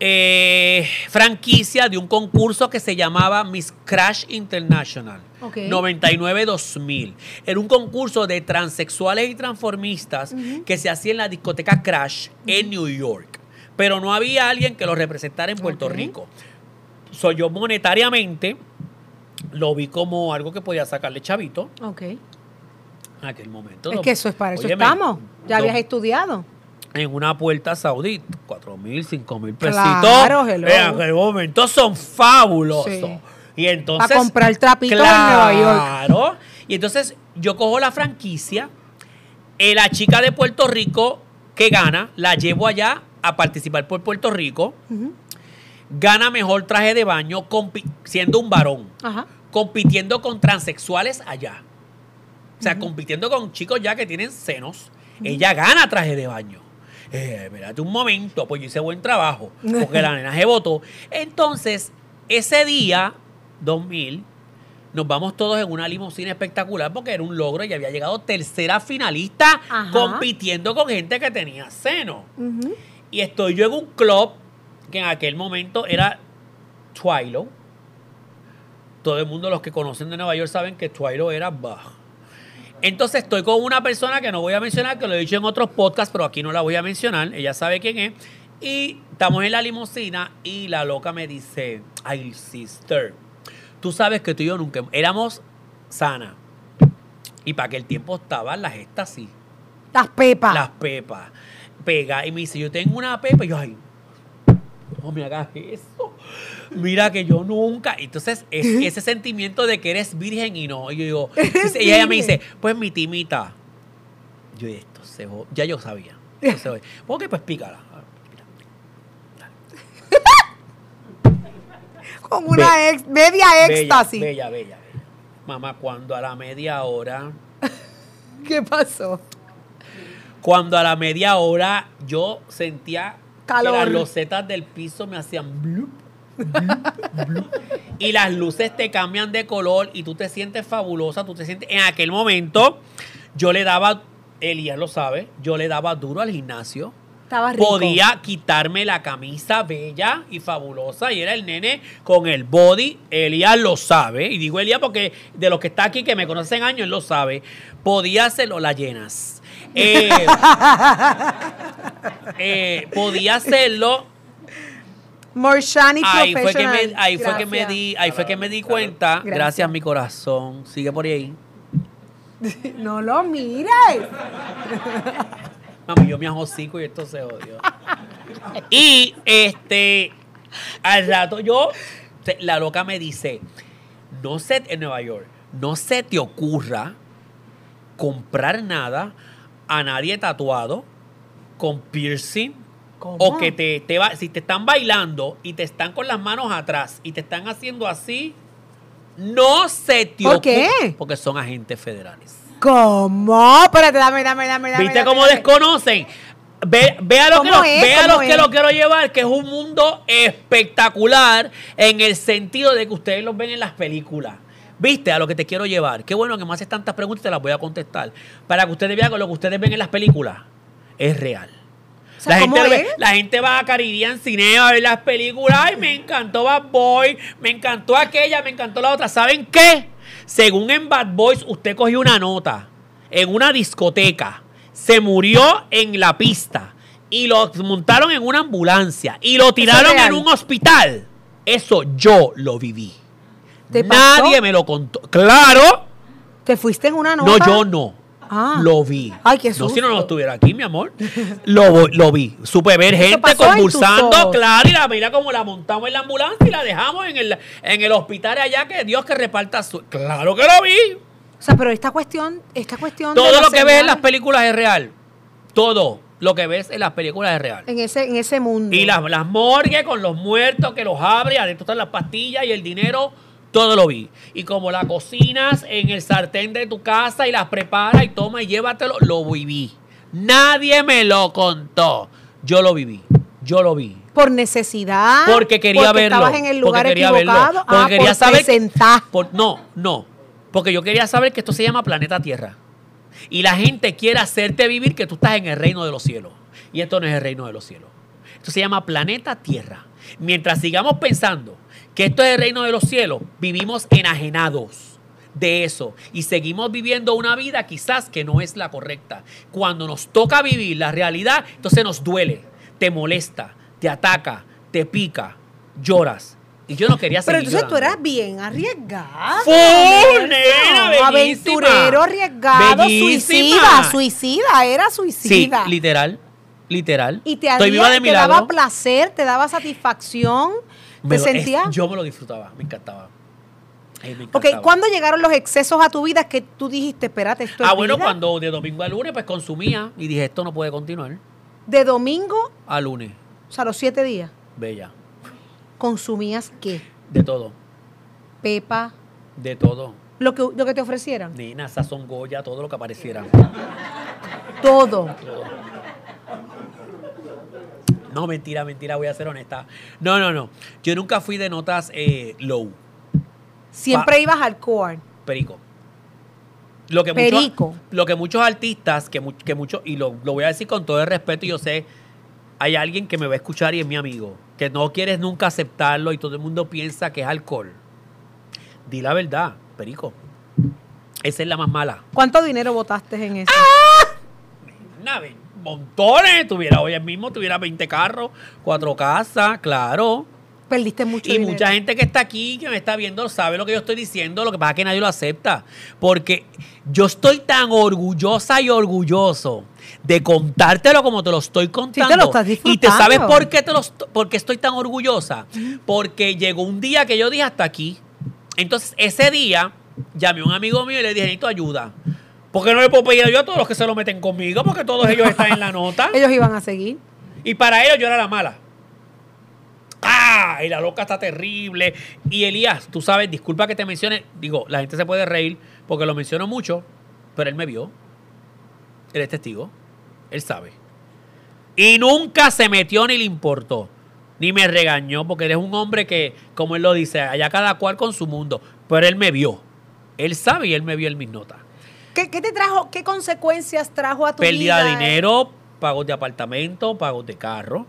eh, franquicia de un concurso que se llamaba Miss Crash International. Ok. 99-2000. Era un concurso de transexuales y transformistas que se hacía en la discoteca Crash en New York. Pero no había alguien que lo representara en Puerto. Rico. Soy yo monetariamente, lo vi como algo que podía sacarle chavito Ok. en aquel momento. Es que eso es para eso Óyeme, estamos. Ya habías estudiado. En una puerta saudita, cuatro mil, cinco mil pesitos. Claro, hello. En aquel momento son fabulosos. Sí. Y entonces. Pa' comprar trapitos en Nueva York. Claro. Y entonces yo cojo la franquicia, eh, la chica de Puerto Rico que gana, la llevo allá a participar por Puerto Rico, gana mejor traje de baño siendo un varón, Ajá. compitiendo con transexuales allá. O sea, compitiendo con chicos ya que tienen senos. Ella gana traje de baño. Eh, espérate un momento, pues yo hice buen trabajo, porque la nena se votó. Entonces, ese día, 2000, nos vamos todos en una limusina espectacular porque era un logro y había llegado tercera finalista Ajá. compitiendo con gente que tenía seno. Y estoy yo en un club que en aquel momento era Twilo. Todo el mundo, los que conocen de Nueva York, saben que Twilo era bajo. Entonces estoy con una persona que no voy a mencionar, que lo he dicho en otros podcasts, pero aquí no la voy a mencionar. Ella sabe quién es. Y estamos en la limusina y la loca me dice, ay, sister, tú sabes que tú y yo nunca éramos sana. Y para aquel tiempo estaban las estas así Las pepas. las pepas. Pega. Y me dice, yo tengo una pepa. Y yo, ay, no me hagas eso. Mira que yo nunca. Entonces, es, ese sentimiento de que eres virgen y no. Y yo digo, y ella me dice, pues mi timita. Yo, esto se Ya yo sabía. Entonces, ok, pues pícala. Con una ex- media éxtasis. bella, bella, bella. Mamá, cuando a la media hora. ¿Qué pasó? Cuando a la media hora yo sentía Calor. que las losetas del piso me hacían blup. Y las luces te cambian de color y tú te sientes fabulosa, tú te sientes... En aquel momento yo le daba, Elías lo sabe, yo le daba duro al gimnasio. Estaba rico. Podía quitarme la camisa bella y fabulosa y era el nene con el body. Elías lo sabe. Y digo Elías porque de los que está aquí, que me conocen años, él lo sabe. Podía hacerlo las llenas. Eh, eh, podía hacerlo Morshani ahí fue que me, ahí fue que me di, ahí fue que me di cuenta, Gracias. gracias. mi corazón, sigue por ahí. No lo mires. Mami, yo me ajocico y esto se odió. y este, al rato yo, la loca me dice, no se, en Nueva York, no se te ocurra comprar nada a nadie tatuado con piercing ¿Cómo? o que te, te va, si te están bailando y te están con las manos atrás y te están haciendo así, no se te ¿Por qué? Porque son agentes federales. ¿Cómo? Espérate, dame, dame, dame, dame. ¿Viste dame, cómo dame. desconocen? Ve, ve a lo, que, ¿Cómo lo, es? ve a ¿Cómo lo que lo quiero llevar, que es un mundo espectacular en el sentido de que ustedes los ven en las películas. ¿Viste a lo que te quiero llevar? Qué bueno que me haces tantas preguntas y te las voy a contestar. Para que ustedes vean que lo que ustedes ven en las películas es real. Sea, la, ¿cómo gente, ve- es? la gente va a Caribbean Cine a ver las películas. Ay, me encantó Bad Boy, me encantó aquella, me encantó la otra. ¿Saben qué? Según en Bad Boys, usted cogió una nota en una discoteca, se murió en la pista y lo montaron en una ambulancia y lo tiraron en un hospital. Eso yo lo viví. ¿Te pasó? Nadie me lo contó. Claro. ¿Te fuiste en una nota? No, yo no. Ah. Lo vi. Ay, qué No, si no, no estuviera aquí, mi amor. Lo, lo vi. Supe ver gente convulsando, claro, y la mira como la montamos en la ambulancia y la dejamos en el, en el hospital allá, que Dios que reparta su... Claro que lo vi. O sea, pero esta cuestión, esta cuestión Todo lo que ves en las películas es real. Todo lo que ves en las películas es real. en ese, en ese mundo. Y las, las morgues con los muertos que los abre, adentro están las pastillas y el dinero, todo lo vi. Y como la cocinas en el sartén de tu casa y las preparas y toma y llévatelo, lo viví. Nadie me lo contó. Yo lo viví. Yo lo vi. por necesidad. Porque quería porque verlo. Estabas en el porque lugar quería verlo, equivocado. Porque ah, quería por saber. presentar. por- no, no. Porque yo quería saber que esto se llama planeta Tierra. Y la gente quiere hacerte vivir que tú estás en el reino de los cielos. Y esto no es el reino de los cielos. Esto se llama planeta Tierra. Mientras sigamos pensando que esto es el reino de los cielos, vivimos enajenados de eso y seguimos viviendo una vida quizás que no es la correcta. Cuando nos toca vivir la realidad, entonces nos duele, te molesta, te ataca, te pica, lloras. Y yo no quería Pero seguir entonces tú eras bien arriesgado. Full, nena. Aventurero, arriesgado, Bellísima. suicida, suicida, era Sí, suicida. literal, literal. y te, Estoy haría- viva de te milagro. daba placer, te daba satisfacción, Me te lo- sentías... es- yo me lo disfrutaba, me encantaba. Ay, me Ok. ¿cuándo llegaron los excesos a tu vida que tú dijiste, espérate, esto Ah, es bueno, vida? cuando de domingo a lunes, pues consumía y dije, esto no puede continuar. De domingo, A lunes, o sea, los siete días, bella. consumías qué? De todo, Pepa, de todo. lo que, lo que te ofrecieran. Nena, sazón Goya, todo lo que apareciera. Todo. No, mentira, mentira, voy a ser honesta. No, no, no. Yo nunca fui de notas eh, low, Siempre ibas al core. perico. Lo que Perico. Muchos, lo que muchos artistas, que, mu- que muchos, y lo, lo voy a decir con todo el respeto, y yo sé, hay alguien que me va a escuchar y es mi amigo, que no quieres nunca aceptarlo y todo el mundo piensa que es alcohol. Di la verdad, perico. Esa es la más mala. ¿Cuánto dinero botaste en eso? Nave, montones. Tuviera hoy mismo, tuviera 20 carros, cuatro casas, claro. Perdiste mucho Y dinero. mucha gente que está aquí, que me está viendo, sabe lo que yo estoy diciendo. Lo que pasa es que nadie lo acepta. Porque yo estoy tan orgullosa y orgulloso de contártelo como te lo estoy contando. lo estás y te sabes por qué, te lo por qué estoy tan orgullosa. Porque llegó un día que yo dije hasta aquí. Entonces, ese día, llamé a un amigo mío y le dije, necesito ayuda. Porque no le puedo pedir ayuda a todos los que se lo meten conmigo, porque todos ellos están en la nota. Ellos iban a seguir. Y para ellos yo era la mala. ¡Ah! Y la loca está terrible. Y Elías, tú sabes, disculpa que te mencione. Digo, la gente se puede reír porque lo menciono mucho, pero él me vio. Él es testigo. Él sabe. Y nunca se metió ni le importó. ni me regañó, porque él es un hombre que, como él lo dice, allá cada cual con su mundo. Pero él me vio. Él sabe y él me vio en mis notas. ¿Qué, qué te trajo, qué consecuencias trajo a tu Pérdida vida? de dinero, pagos de apartamento, pagos de carro.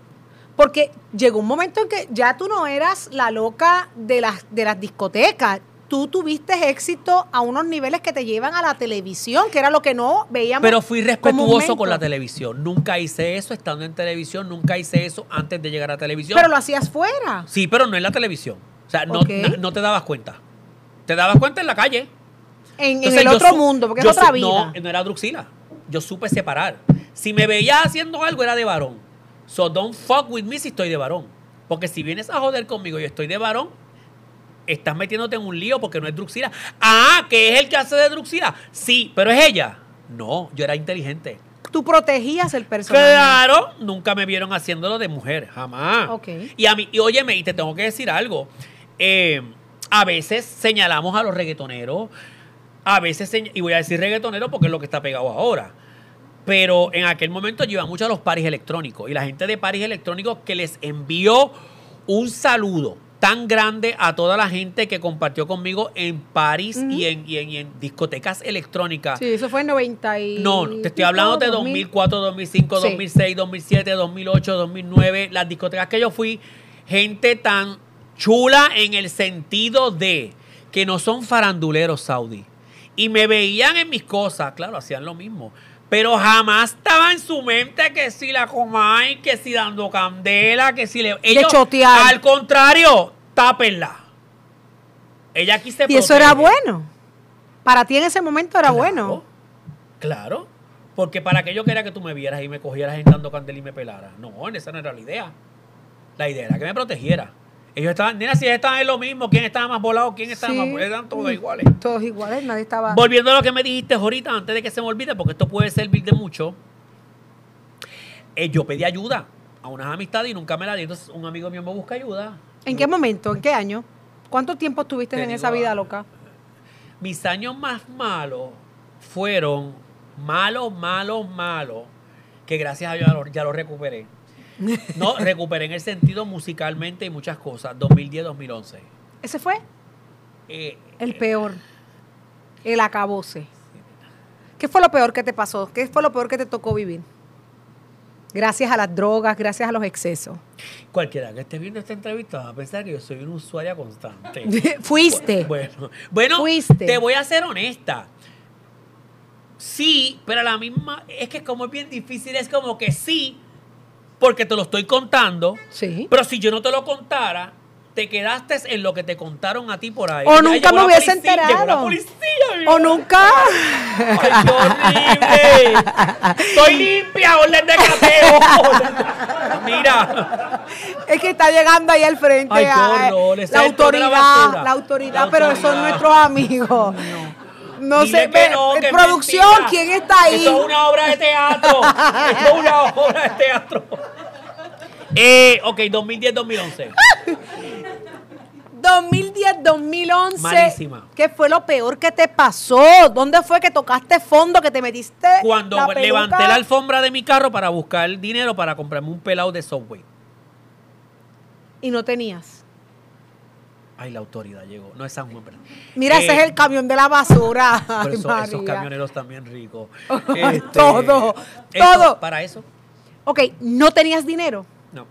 Porque llegó un momento en que ya tú no eras la loca de las, de las discotecas. Tú tuviste éxito a unos niveles que te llevan a la televisión, que era lo que no veíamos. Pero fui respetuoso con la televisión. Nunca hice eso estando en televisión, nunca hice eso antes de llegar a televisión. Pero lo hacías fuera. Sí, pero no en la televisión. O sea, no, no te dabas cuenta. Te dabas cuenta en la calle. En, el otro mundo, porque es otra vida. No, no era Druxila. Yo supe separar. Si me veías haciendo algo, era de varón. So don't fuck with me si estoy de varón. Porque si vienes a joder conmigo y estoy de varón, estás metiéndote en un lío porque no es Druxila. Ah, que es el que hace de Druxila. Sí, pero es ella. No, yo era inteligente. Tú protegías el personaje. Claro, nunca me vieron haciéndolo de mujer, jamás. Ok. Y a mí, y óyeme, y te tengo que decir algo. Eh, a veces señalamos a los reggaetoneros, a veces, y voy a decir reggaetonero porque es lo que está pegado ahora. Pero en aquel momento iba mucho a los paris electrónicos y la gente de paris electrónicos que les envió un saludo tan grande a toda la gente que compartió conmigo en paris y, en, y en- y en discotecas electrónicas. Sí, eso fue en 90 y... No, te estoy hablando de 2000. 2004, 2005, Sí. 2006, 2007, 2008, 2009, las discotecas que yo fui, gente tan chula en el sentido de que no son faranduleros saudí. Y me veían en mis cosas, claro, hacían lo mismo. Pero jamás estaba en su mente que si la comay, que si dando candela, que si le... Ellos, chotear. Al contrario, tápenla. Ella aquí se Y eso era bueno. Para ti en ese momento era Claro, bueno. Claro. Porque para que yo quería que tú me vieras y me cogieras en dando candela y me pelaras. No, esa no era la idea. La idea era que me protegiera. Ellos estaban, nena, si ellos estaban en lo mismo, quién estaba más volado, quién estaba Sí. más volado, eran todos iguales. Todos iguales, nadie estaba... Volviendo a lo que me dijiste ahorita, antes de que se me olvide, porque esto puede servir de mucho, eh, yo pedí ayuda a unas amistades y nunca me la di. Entonces un amigo mío me busca ayuda. ¿En qué momento? ¿En qué año? ¿Cuánto tiempo estuviste Te en digo, esa vida loca? Mis años más malos fueron malos, malos, malos, que gracias a Dios ya lo, ya lo recuperé. No, recuperé en el sentido musicalmente y muchas cosas. 2010-2011. Ese fue Eh, el peor. El acabose. ¿Qué fue lo peor que te pasó? ¿Qué fue lo peor que te tocó vivir? Gracias a las drogas, gracias a los excesos. cualquiera que esté viendo esta entrevista va a pensar que yo soy una usuaria constante. Fuiste. Bueno, bueno Fuiste. te voy a ser honesta. Sí, pero a la misma, es que como es bien difícil, es como que sí, porque te lo estoy contando, Sí. pero si yo no te lo contara, te quedaste en lo que te contaron a ti por ahí. O Ya nunca me la hubiese policía, la enterado. policía, O nunca. ¡Ay, qué horrible! ¡Estoy limpia! ¡Orden de cateo! Mira. Es que está llegando ahí al frente Ay, a- horror, ese la tono de la autoridad, la autoridad, La pero autoridad. son nuestros amigos. No, Dile sé, que no, que producción, mentira. ¿quién está ahí? Esto es una obra de teatro. Esto es una obra de teatro. Eh, ok, 2010-2011. 2010, 2011. Malísima. ¿Qué fue lo peor que te pasó? ¿Dónde fue que tocaste fondo, que te metiste? Cuando la levanté la alfombra de mi carro para buscar dinero para comprarme un pelado de Subway. Y no tenías. Ay, la autoridad llegó. No es San Juan, perdón. Mira, Eh, ese es el camión de la basura. Ay, eso- esos María. camioneros también ricos. Todo, eso, todo. Para eso, Ok, no tenías dinero. no.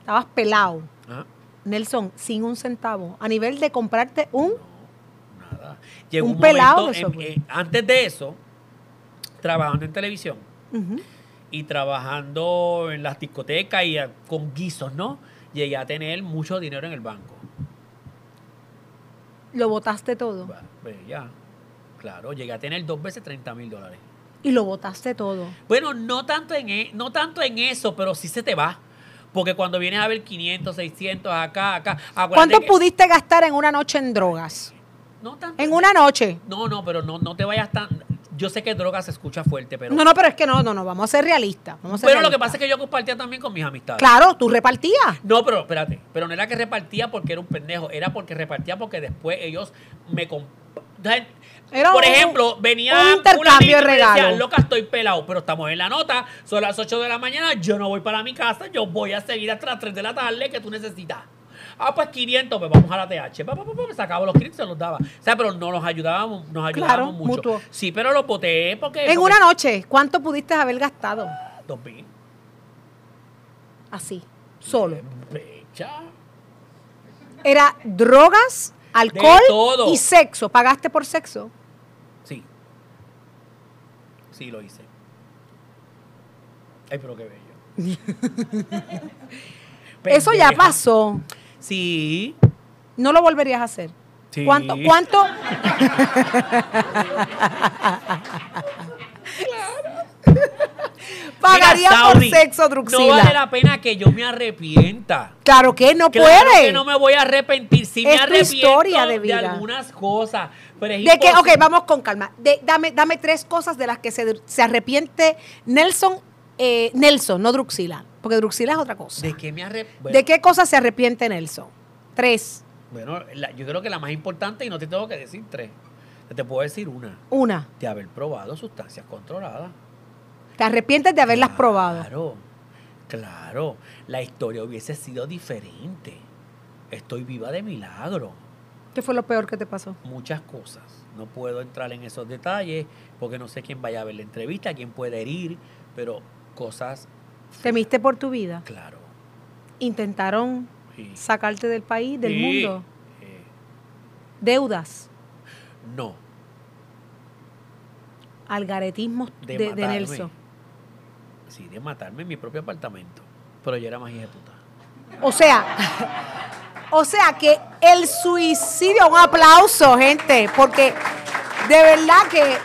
Estabas pelado. Ajá, Nelson, sin un centavo. A nivel de comprarte un. nada. Llegó Un un, pelado momento, de eh, antes de eso, trabajando en televisión y trabajando en las discotecas y a- con guisos, ¿no? Llegué a tener mucho dinero en el banco. Lo botaste todo. Bueno, pues ya, claro, llegué a tener dos veces 30 mil dólares. Y lo botaste todo. Bueno, no tanto, en, e- no tanto en eso, pero sí se te va. Porque cuando vienes a ver 500, 600 acá, acá. ¿Cuánto que- pudiste gastar en una noche en drogas? No tanto. En una noche. No, no, pero no, no te vayas tan. Yo sé que droga se escucha fuerte, pero. No, no, pero es que no, no, no, vamos a ser realistas. Vamos a ser pero lo que pasa es que yo compartía también con mis amistades. Claro, tú repartías. No, pero espérate. Pero no era que repartía porque era un pendejo. Era porque repartía porque después ellos me. comp- Era por un- ejemplo, venía un intercambio de regalos. loca, estoy pelado, pero estamos en la nota, son las 8 de la mañana, yo no voy para mi casa, yo voy a seguir hasta las 3 de la tarde que tú necesitas. Ah, pues 500, pues vamos a la TH. Pa, pa, pa, sacaba los 500 y se los daba. O sea, pero no nos ayudábamos, nos ayudábamos Claro, mucho. mutuo. Sí, pero los boté porque... En porque- una noche, ¿cuánto pudiste haber gastado? Dos mil. Así, solo. Pecha. Era drogas, alcohol todo. y sexo. ¿Pagaste por sexo? Sí. Sí, lo hice. Ay, pero qué bello. Eso ya pasó. Sí. No lo volverías a hacer. Sí. ¿Cuánto? ¿Cuánto? Pagaría Mira, por sexo, Druxila. No vale la pena que yo me arrepienta. Claro que no Claro puede. que no me voy a arrepentir. Sí me Es tu arrepiento historia de vida. algunas cosas. Pero es De que, ok, vamos con calma. De- dame, dame tres cosas de las que se, se arrepiente Nelson, eh, Nelson, no Druxila. Porque Druxila es otra cosa. ¿De qué me? ¿De qué cosas se arrepiente Nelson? Tres. Bueno, la- yo creo que la más importante, y no te tengo que decir tres, te puedo decir una, Una. de haber probado sustancias controladas. Te arrepientes de haberlas probado. Claro, claro. La historia hubiese sido diferente. Estoy viva de milagro. ¿Qué fue lo peor que te pasó? Muchas cosas. No puedo entrar en esos detalles porque no sé quién vaya a ver la entrevista, quién puede herir, pero cosas, ¿Temiste por tu vida? claro. ¿Intentaron sí. sacarte del país, del Sí. mundo? Eh, ¿Deudas? no, ¿Algaretismos de, de. Nelson? Sí, de matarme en mi propio apartamento. Pero yo era más hija de puta. O sea, o sea que el suicidio, un aplauso, gente, porque de verdad que...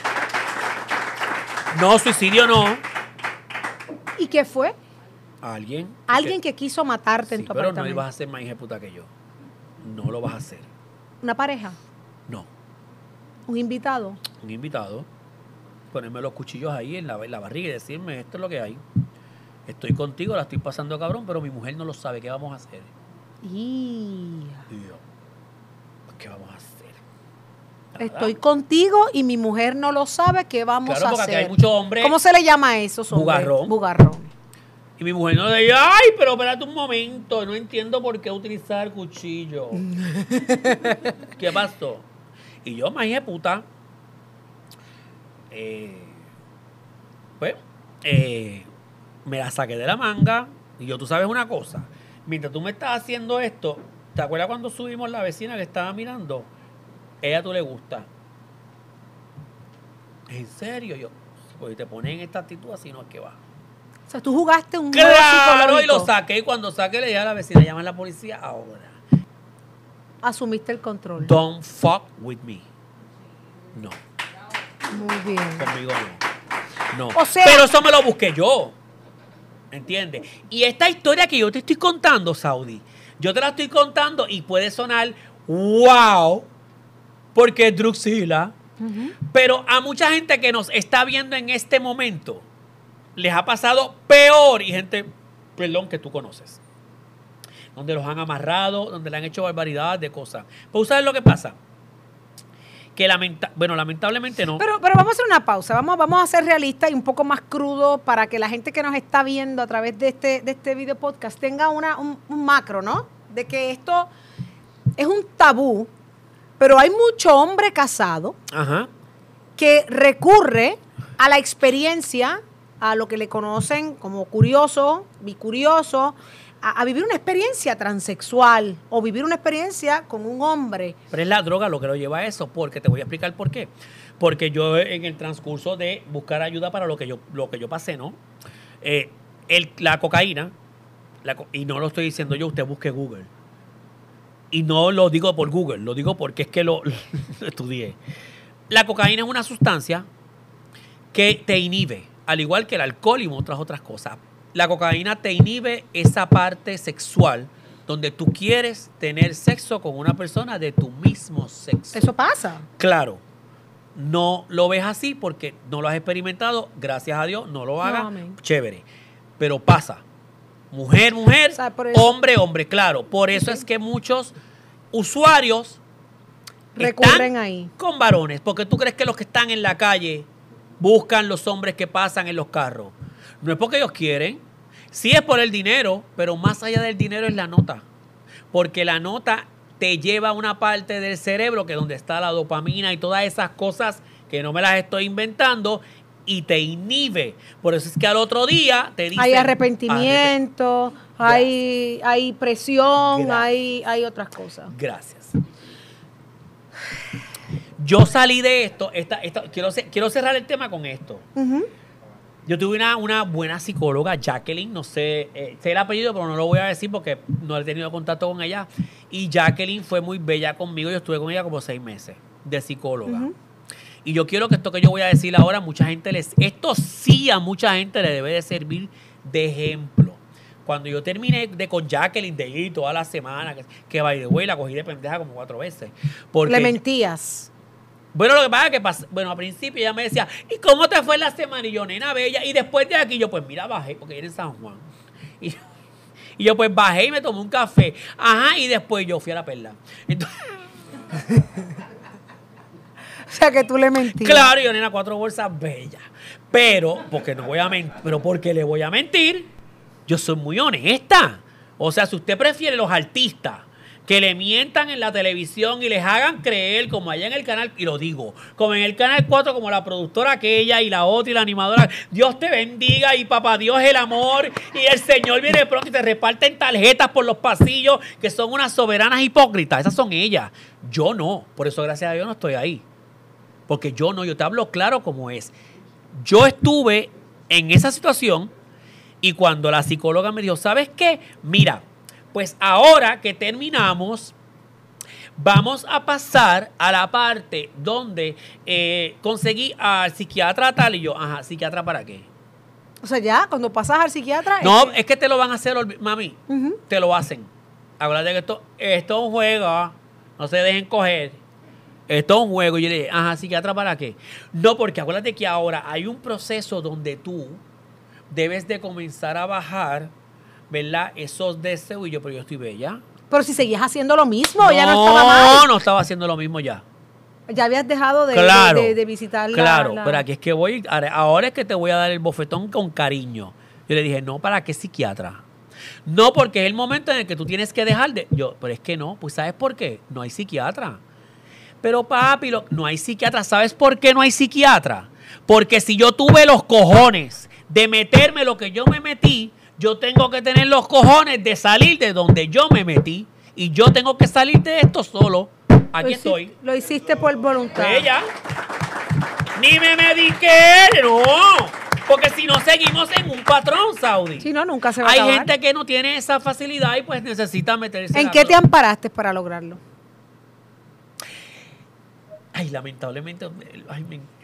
No, suicidio no. ¿Y qué fue? Alguien. Alguien que quiso matarte en tu pero no apartamento. ibas a ser más hija puta que yo. No lo vas a hacer. Una pareja, No. un invitado. Un invitado. Ponerme los cuchillos ahí en la, en la barriga y decirme, esto es lo que hay. Estoy contigo, la estoy pasando cabrón, pero mi mujer no lo sabe. ¿Qué vamos a hacer? Y yo, ¿qué vamos a hacer? Nada. Estoy contigo y mi mujer no lo sabe, ¿qué vamos Claro, a hacer? hay muchos hombres. ¿Cómo se le llama a hombres? Bugarrón. Bugarrón. Y mi mujer no le dice, ay, pero espérate un momento, no entiendo por qué utilizar cuchillo. ¿Qué pasó? Y yo, de puta, eh, pues, eh, me la saqué de la manga. Y yo, tú sabes una cosa, mientras tú me estás haciendo esto, ¿te acuerdas cuando subimos la vecina que estaba mirando? Ella tú le gusta. ¿En serio? Yo, pues te pones en esta actitud así, no es que va. O sea, tú jugaste un Claro, y lo saqué. Y cuando saqué, le dije a la vecina, llama a la policía ahora. Asumiste el control. Don't fuck with me. No, Muy bien. conmigo no. No. O sea- Pero eso me lo busqué yo. ¿Entiendes? Y esta historia que yo te estoy contando, Saudi, yo te la estoy contando y puede sonar wow, porque es Druxila. Pero a mucha gente que nos está viendo en este momento, les ha pasado peor. Y gente, perdón, que tú conoces. Donde los han amarrado, donde le han hecho barbaridades de cosas. Pues ¿sabes lo que pasa? Que lamenta bueno, lamentablemente no. Pero, pero vamos a hacer una pausa. Vamos, vamos a ser realistas y un poco más crudo para que la gente que nos está viendo a través de este, de este video podcast tenga una, un, un macro, ¿no? De que esto es un tabú, pero hay mucho hombre casado Ajá. que recurre a la experiencia, a lo que le conocen como curioso, bicurioso, a, a vivir una experiencia transexual o vivir una experiencia con un hombre. Pero es la droga lo que lo lleva a eso, porque te voy a explicar por qué. Porque yo en el transcurso de buscar ayuda para lo que yo, lo que yo pasé, ¿no? Eh, el- la cocaína, la y no lo estoy diciendo yo, usted busque Google. Y no lo digo por Google, lo digo porque es que lo, lo estudié. La cocaína es una sustancia que te inhibe, al igual que el alcohol y muchas otras cosas. La cocaína te inhibe esa parte sexual donde tú quieres tener sexo con una persona de tu mismo sexo. Eso pasa. Claro, no lo ves así porque no lo has experimentado, gracias a Dios, no lo hagas, chévere. Pero pasa, mujer, mujer, O sea, hombre, hombre, claro. Por eso es que muchos usuarios Recurren ahí. Con varones, porque tú crees que los que están en la calle buscan los hombres que pasan en los carros. No es porque ellos quieren, sí es por el dinero, pero más allá del dinero es la nota. Porque la nota te lleva a una parte del cerebro que es donde está la dopamina y todas esas cosas que no me las estoy inventando y te inhibe. Por eso es que al otro día te dicen... Hay arrepentimiento, hay, hay presión, hay, hay otras cosas. Gracias. Yo salí de esto, esta, quiero, quiero cerrar el tema con esto. Yo tuve una, una, buena psicóloga, Jacqueline, no sé, eh, sé el apellido, pero no lo voy a decir porque no he tenido contacto con ella. Y Jacqueline fue muy bella conmigo, yo estuve con ella como seis meses de psicóloga. Y yo quiero que esto que yo voy a decir ahora, mucha gente les, esto sí a mucha gente le debe de servir de ejemplo. Cuando yo terminé de con Jacqueline de ir toda la semana, que, que by the la cogí de pendeja como cuatro veces. Porque, le mentías. Bueno, lo que pasa es que, bueno, al principio ella me decía, ¿y cómo te fue la semana? Y yo, nena bella. Y después de aquí, yo, pues mira, bajé, porque era en San Juan. Y, y yo, pues bajé y me tomé un café. Ajá, y después yo fui a la perla. Entonces, O sea que tú le mentías. Claro, yo nena cuatro bolsas bellas. Pero, porque no voy a mentir, pero porque le voy a mentir, yo soy muy honesta. O sea, si usted prefiere los artistas que le mientan en la televisión y les hagan creer, como allá en el canal, y lo digo, como en el canal 4, como la productora aquella y la otra y la animadora, Dios te bendiga y papá Dios el amor y el Señor viene pronto y te reparten tarjetas por los pasillos que son unas soberanas hipócritas, esas son ellas. Yo no, por eso gracias a Dios no estoy ahí. Porque yo no, yo te hablo claro como es. Yo estuve en esa situación y cuando la psicóloga me dijo, ¿sabes qué? Mira, pues ahora que terminamos, vamos a pasar a la parte donde eh, conseguí al psiquiatra tal y yo, ajá, psiquiatra para qué. O sea, ya, cuando pasas al psiquiatra. No, es que, te lo van a hacer, mami, te lo hacen. Acuérdate que esto, esto es un juego, no se dejen coger. Esto es un juego. Y yo le dije, ajá, psiquiatra, ¿para qué? No, porque acuérdate que ahora hay un proceso donde tú debes de comenzar a bajar, ¿verdad? Esos deseos. Y yo, pero yo estoy bella. Pero si seguías haciendo lo mismo, ya no estaba mal. No, no estaba haciendo lo mismo ya. Ya habías dejado de, de, de, visitar Claro, pero aquí es que voy, ahora es que te voy a dar el bofetón con cariño. Yo le dije, no, ¿para qué psiquiatra? No, porque es el momento en el que tú tienes que dejar de... Yo, pero es que no, pues ¿sabes por qué? No hay psiquiatra. Pero papi, no hay psiquiatra. ¿Sabes por qué no hay psiquiatra? Porque si yo tuve los cojones de meterme lo que yo me metí, yo tengo que tener los cojones de salir de donde yo me metí. Y yo tengo que salir de esto solo. Aquí estoy. Lo hiciste por voluntad. Ella. Ni me mediqué, no. Porque si no seguimos en un patrón, Saudi. Si no, nunca se va Hay a Hay gente que no tiene esa facilidad y pues necesita meterse. ¿En qué te amparaste para lograrlo? Ay, lamentablemente,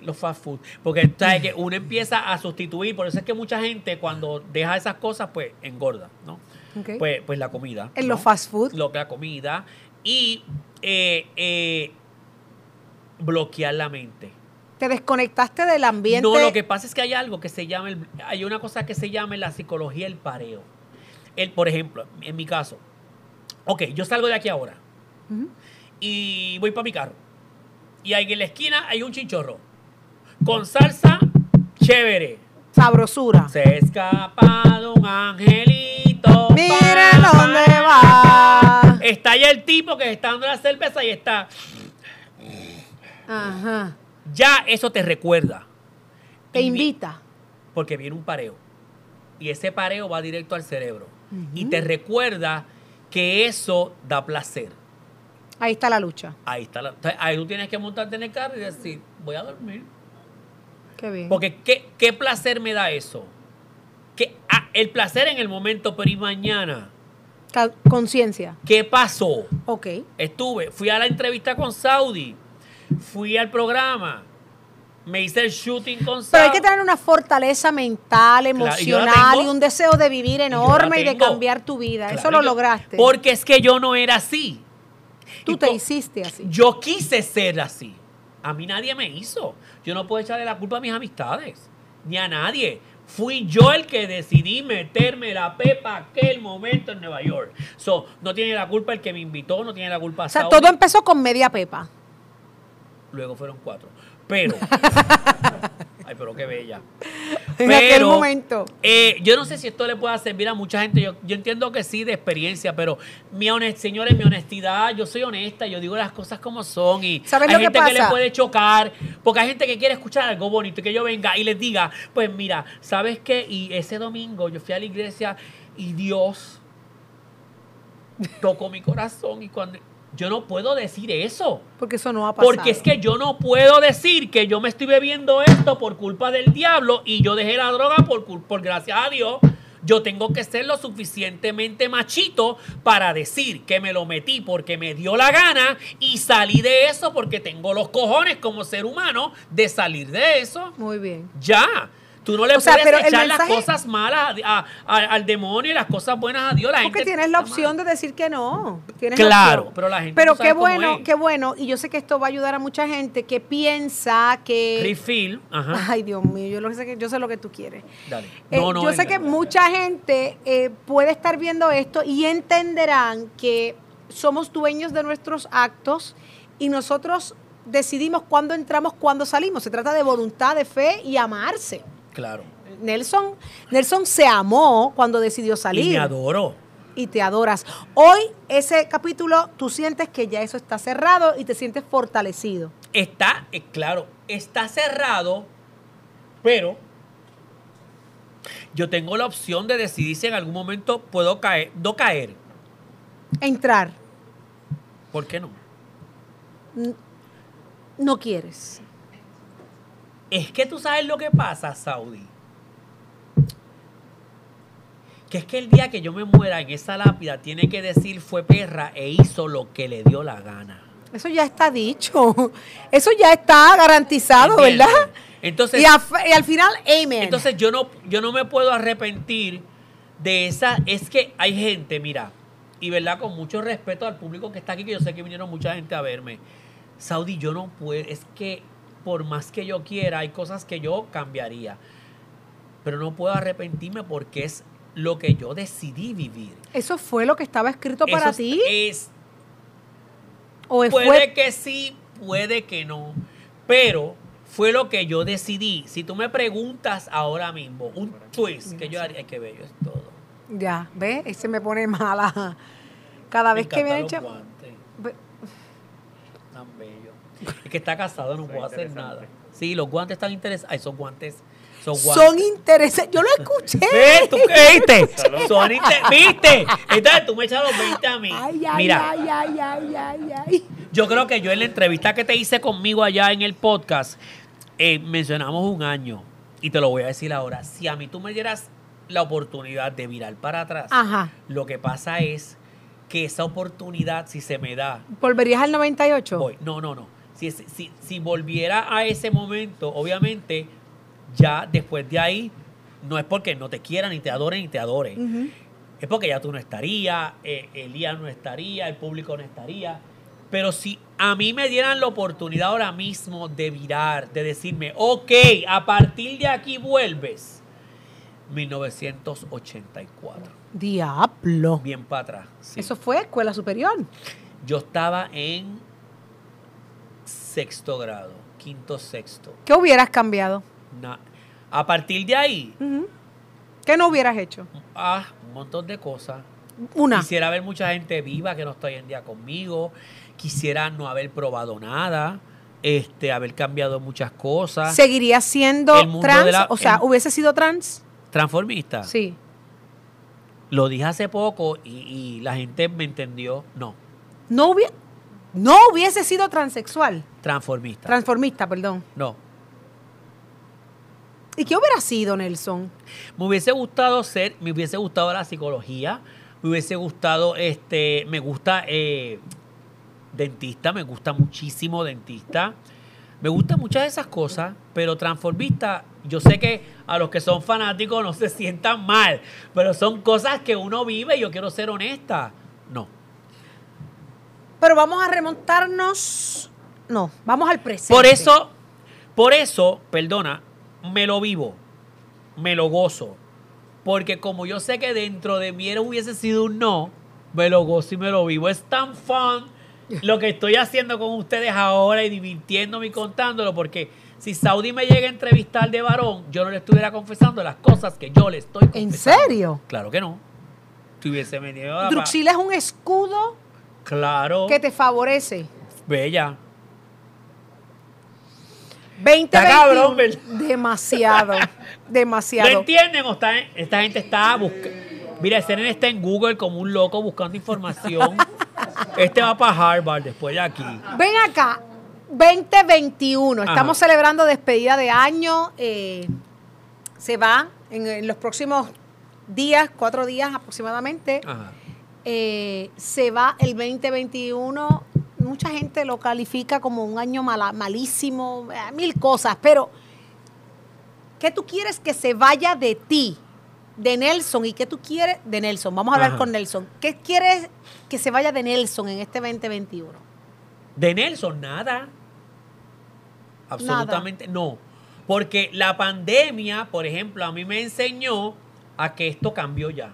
los fast food. Porque sabes que uno empieza a sustituir, por eso es que mucha gente cuando deja esas cosas, pues engorda, ¿no? Pues, pues la comida. En los fast food. Lo que la comida. Y eh, eh, bloquear la mente. Te desconectaste del ambiente. No, lo que pasa es que hay algo que se llama, hay una cosa que se llama la psicología el pareo. El, por ejemplo, en mi caso, ok, yo salgo de aquí ahora y voy para mi carro y ahí en la esquina hay un chinchorro. Con salsa chévere. Sabrosura. Se ha escapado un angelito. Mire dónde va. Está ahí el tipo que está dando la cerveza y está. Ajá. Ya eso te recuerda. Te invita. Porque viene un pareo. Y ese pareo va directo al cerebro. Y te recuerda que eso da placer. Ahí está la lucha. Ahí está la Ahí tú tienes que montarte en el carro y decir, voy a dormir. Qué bien. Porque qué, placer me da eso. Que, ah, el placer en el momento, pero y mañana. Conciencia. ¿Qué pasó? Ok. Estuve, fui a la entrevista con Saudi, fui al programa, me hice el shooting con Saudi. Pero hay que tener una fortaleza mental, emocional y, un deseo de vivir enorme y, de cambiar tu vida. Eso lo lograste. Porque es que yo no era así. Tú te hiciste así. Yo quise ser así. A mí nadie me hizo. Yo no puedo echarle la culpa a mis amistades, ni a nadie. Fui yo el que decidí meterme la pepa aquel momento en Nueva York. So, no tiene la culpa el que me invitó, no tiene la culpa. O sea, todo empezó con media pepa. Luego fueron cuatro. Pero. ay, pero qué bella. En aquel momento. eh, yo no sé si esto le pueda servir a mucha gente. Yo, yo entiendo que sí, de experiencia, pero mi honest, señores, mi honestidad, yo soy honesta, yo digo las cosas como son. Y ¿Sabes hay lo que gente que, le pasa? puede chocar, porque hay gente que quiere escuchar algo bonito y que yo venga y les diga, pues mira, ¿sabes qué? Y ese domingo yo fui a la iglesia y Dios tocó mi corazón y cuando yo no puedo decir eso. Porque eso no ha pasado. Porque es que yo no puedo decir que yo me estoy bebiendo esto por culpa del diablo y yo dejé la droga por, por gracias a Dios. Yo tengo que ser lo suficientemente machito para decir que me lo metí porque me dio la gana y salí de eso porque tengo los cojones como ser humano de salir de eso. Muy bien. Ya. Tú no le O sea, puedes el echar las cosas malas a- a- a- al demonio y las cosas buenas a Dios. La Porque gente tienes la mal. opción de decir que no. Tienes Claro, pero la gente Pero no sabe qué bueno, qué bueno. Y yo sé que esto va a ayudar a mucha gente que piensa que. Refill. Ajá. Ay, Dios mío, yo, lo sé que, yo sé lo que tú quieres. Dale. Eh, No, no, yo sé que venga. mucha gente eh, puede estar viendo esto y entenderán que somos dueños de nuestros actos y nosotros decidimos cuándo entramos, cuándo salimos. Se trata de voluntad, de fe y amarse. Claro. Nelson, Nelson se amó cuando decidió Y salir me adoro. y te adoras. Hoy ese capítulo tú sientes que ya eso está cerrado y te sientes fortalecido. Está, eh, claro, está cerrado, pero yo tengo la opción de decidir si en algún momento puedo caer, no caer. Entrar, ¿Por qué no? no quieres. Es que tú sabes lo que pasa, Saudi. Que es que el día que yo me muera en esa lápida tiene que decir fue perra e hizo lo que le dio la gana. Eso ya está dicho. Eso ya está garantizado. ¿verdad? Entonces, Y, a- y al final, amen. Entonces yo no, yo no me puedo arrepentir de esa. Es que hay gente, mira, y verdad, con mucho respeto al público que está aquí, que yo sé que vinieron mucha gente a verme. Saudi, yo no puedo, es que por más que yo quiera, hay cosas que yo cambiaría. Pero no puedo arrepentirme porque es lo que yo decidí vivir. ¿Eso fue lo que estaba escrito para Eso es- ti? Es, ¿O puede fue que sí, puede que no. Pero fue lo que yo decidí. Si tú me preguntas ahora mismo, un twist que yo haría, qué bello es todo. Ya, ¿ves? Ese me pone mala. Cada Me vez que viene hecho... tan bello. Es que está casado, no puedo hacer nada. Sí, los guantes están interesantes. Esos guantes son guantes. Son interesantes. Yo lo escuché. ¿Ves? ¿Tú qué viste? Son ¿Viste? Entonces tú me echas los 20 a mí. Ay, ay, Mira, ay, ay, ay, ay, ay. Yo creo que yo en la entrevista que te hice conmigo allá en el podcast, eh, mencionamos un año. Y te lo voy a decir ahora. Si a mí tú me dieras la oportunidad de mirar para atrás, Ajá. lo que pasa es que esa oportunidad, si se me da, ¿Volverías al 98? voy. No, no, no. Si, si, si volviera a ese momento, obviamente, ya después de ahí, no es porque no te quieran, ni te adoren, ni te adoren. Es porque ya tú no estarías, eh, Elías no estaría, el público no estaría. Pero si a mí me dieran la oportunidad ahora mismo de virar, de decirme, ok, a partir de aquí vuelves, 1984. Diablo. Bien para atrás. sí. Eso fue escuela superior. Yo estaba en sexto grado, quinto, sexto. ¿Qué hubieras cambiado? Na- a partir de ahí. ¿Qué no hubieras hecho? ah, un montón de cosas. Una. Quisiera ver mucha gente viva que no está hoy en día conmigo. Quisiera no haber probado nada. Este, haber cambiado muchas cosas. ¿Seguirías siendo trans? la- o sea, el- ¿hubiese sido trans? Transformista. Sí. Lo dije hace poco y, y la gente me entendió. No, No, hubie- no hubiese sido transexual. Transformista. Transformista, perdón. no. ¿Y qué hubiera sido, Nelson? Me hubiese gustado ser, me hubiese gustado la psicología, me hubiese gustado, este, me gusta eh, dentista, me gusta muchísimo dentista, me gustan muchas de esas cosas, pero transformista, yo sé que a los que son fanáticos no se sientan mal, pero son cosas que uno vive y yo quiero ser honesta. No, Pero vamos a remontarnos. No, vamos al presente. por eso, por eso, perdona, me lo vivo, me lo gozo. Porque como yo sé que dentro de mí hubiese sido un no, me lo gozo y me lo vivo. Es tan fun lo que estoy haciendo con ustedes ahora y divirtiéndome y contándolo, porque si Saudi me llega a entrevistar de varón, yo no le estuviera confesando las cosas que yo le estoy confesando. ¿En serio? Claro que no. Tuviese venido a- Druxila es un escudo Claro. que te favorece. Bella. 20 Está cabrón, ¿verdad? Demasiado. ¿Lo demasiado. entienden? O está- esta gente está buscando. Mira, ese nene está en Google como un loco buscando información. este va para Harvard después de aquí. Ven acá, 2021. Estamos Ajá. celebrando despedida de año. eh, se va en, en los próximos días, cuatro días aproximadamente. Ajá. eh, se va el 2021. Mucha gente lo califica como un año mala- malísimo, eh, mil cosas, pero ¿qué tú quieres que se vaya de ti, de Nelson? ¿Y qué tú quieres de Nelson? Vamos a hablar Ajá. con Nelson. ¿Qué quieres que se vaya de Nelson en este 2021? De Nelson, nada. Absolutamente no. Porque la pandemia, por ejemplo, a mí me enseñó a que esto cambió ya.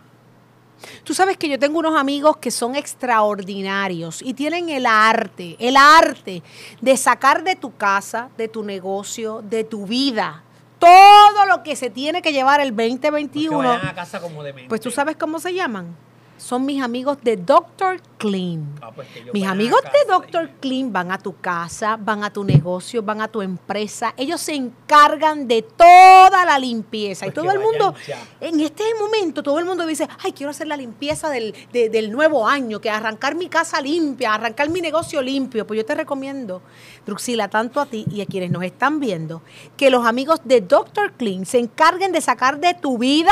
Tú sabes que yo tengo unos amigos que son extraordinarios y tienen el arte, el arte de sacar de tu casa, de tu negocio, de tu vida, todo lo que se tiene que llevar el Que 2021. vayan a casa como demente. Pues tú sabes cómo se llaman. Son mis amigos de Dr. Clean. Ah, pues Mis amigos de y- Dr. Clean van a tu casa, van a tu negocio, van a tu empresa. Ellos se encargan de toda la limpieza. Pues y todo que el mundo, ya. en este momento, todo el mundo dice, ay, quiero hacer la limpieza del, de- del nuevo año, que arrancar mi casa limpia, arrancar mi negocio limpio. Pues yo te recomiendo, Druxila, tanto a ti y a quienes nos están viendo, que los amigos de Dr. Clean se encarguen de sacar de tu vida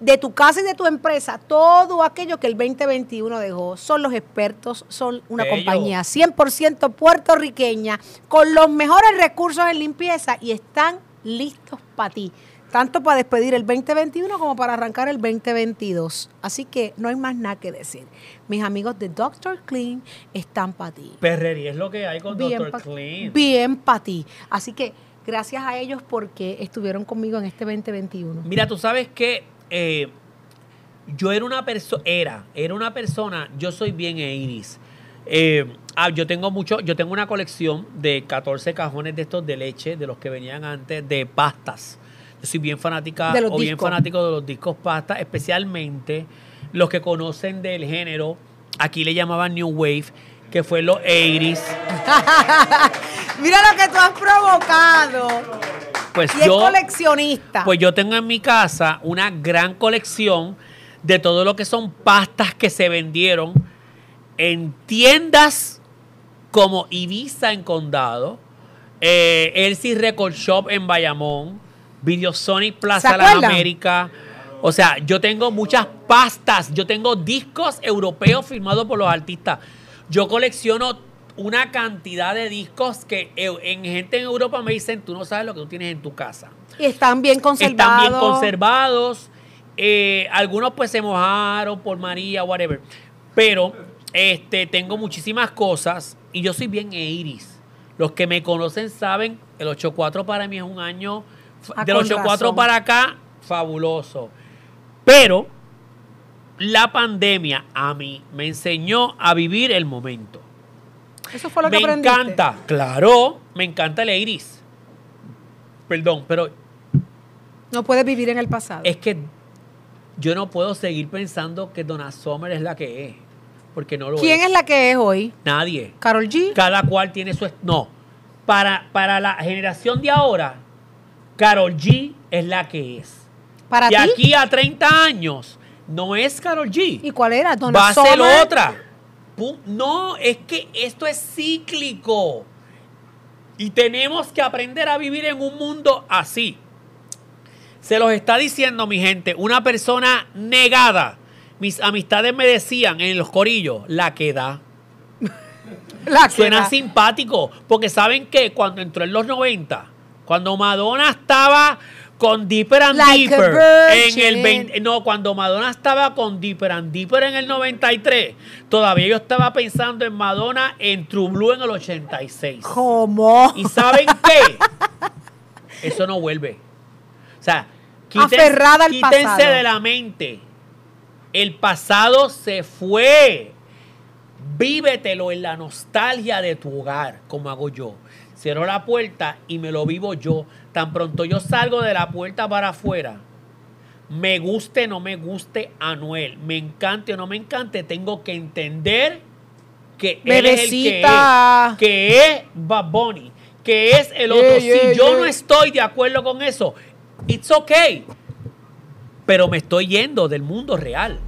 de tu casa y de tu empresa, todo aquello que el 2021 dejó. Son los expertos, son una Bello. compañía 100% puertorriqueña, con los mejores recursos en limpieza y están listos para ti. Tanto para despedir el 2021 como para arrancar el 2022. Así que no hay más nada que decir. Mis amigos de Dr. Clean están para ti. Perrería es lo que hay con Dr. pa- Clean. bien para ti. Así que gracias a ellos porque estuvieron conmigo en este 2021. Mira, tú sabes que eh, yo era una persona, era, era una persona, yo soy bien iris. Eh, ah, yo tengo mucho, yo tengo una colección de 14 cajones de estos de leche, de los que venían antes, de pastas. Yo soy bien fanática o bien fanático de los discos pastas, especialmente los que conocen del género, aquí le llamaban New Wave, que fue los 80s. Mira lo que tú has provocado. Pues Y es yo, coleccionista. Pues yo tengo en mi casa una gran colección de todo lo que son pastas que se vendieron en tiendas como Ibiza en Condado, eh, Elsie Record Shop en Bayamón, Videosonic Plaza ¿Se Las? Américas. O sea, yo tengo muchas pastas, yo tengo discos europeos firmados por los artistas. Yo colecciono una cantidad de discos que eh, en gente en Europa me dicen, tú no sabes lo que tú tienes en tu casa y están bien conservados. están bien conservados. Eh, algunos pues se mojaron por María, whatever. Pero este, tengo muchísimas cosas y yo soy bien iris. Los que me conocen saben, el 84 para mí es un año, Ah, del con 84 razón. para acá, fabuloso. Pero la pandemia a mí me enseñó a vivir el momento. Eso fue lo que Me encanta, claro, me encanta el iris. Perdón, pero No puedes vivir en el pasado. es que yo no puedo seguir pensando que Donna Summer es la que es. Porque no lo ¿Quién es. es la que es hoy? Nadie. Carol G. Cada cual tiene su... No. Para, para la generación de ahora, Carol G es la que es. Para de ti. aquí a 30 años, no es Carol G. ¿Y cuál era? Donna Va a ser otra. No, es que esto es cíclico. Y tenemos que aprender a vivir en un mundo así. Se los está diciendo mi gente, una persona negada. Mis amistades me decían en los corillos, la que da. La que Suena simpático, porque saben que cuando entró en los 90, cuando Madonna estaba con Deeper and Like Deeper en el virgin. 20, no, cuando Madonna estaba con Deeper and Deeper en el 93, todavía yo estaba pensando en Madonna en True Blue en el 86. ¿Cómo? ¿Y saben qué? Eso no vuelve. O sea, quítense, Aferrada al quítense pasado. de la mente. El pasado se fue. Vívetelo en la nostalgia de tu hogar, como hago yo. Cierro la puerta y me lo vivo yo. Tan pronto yo salgo de la puerta para afuera, me guste o no me guste Anuel, me encante o no me encante, tengo que entender que él es el que es, que es Bad Bunny, que es el otro. Yeah, yeah, si yo yeah. no estoy de acuerdo con eso, it's okay. Pero me estoy yendo del mundo real.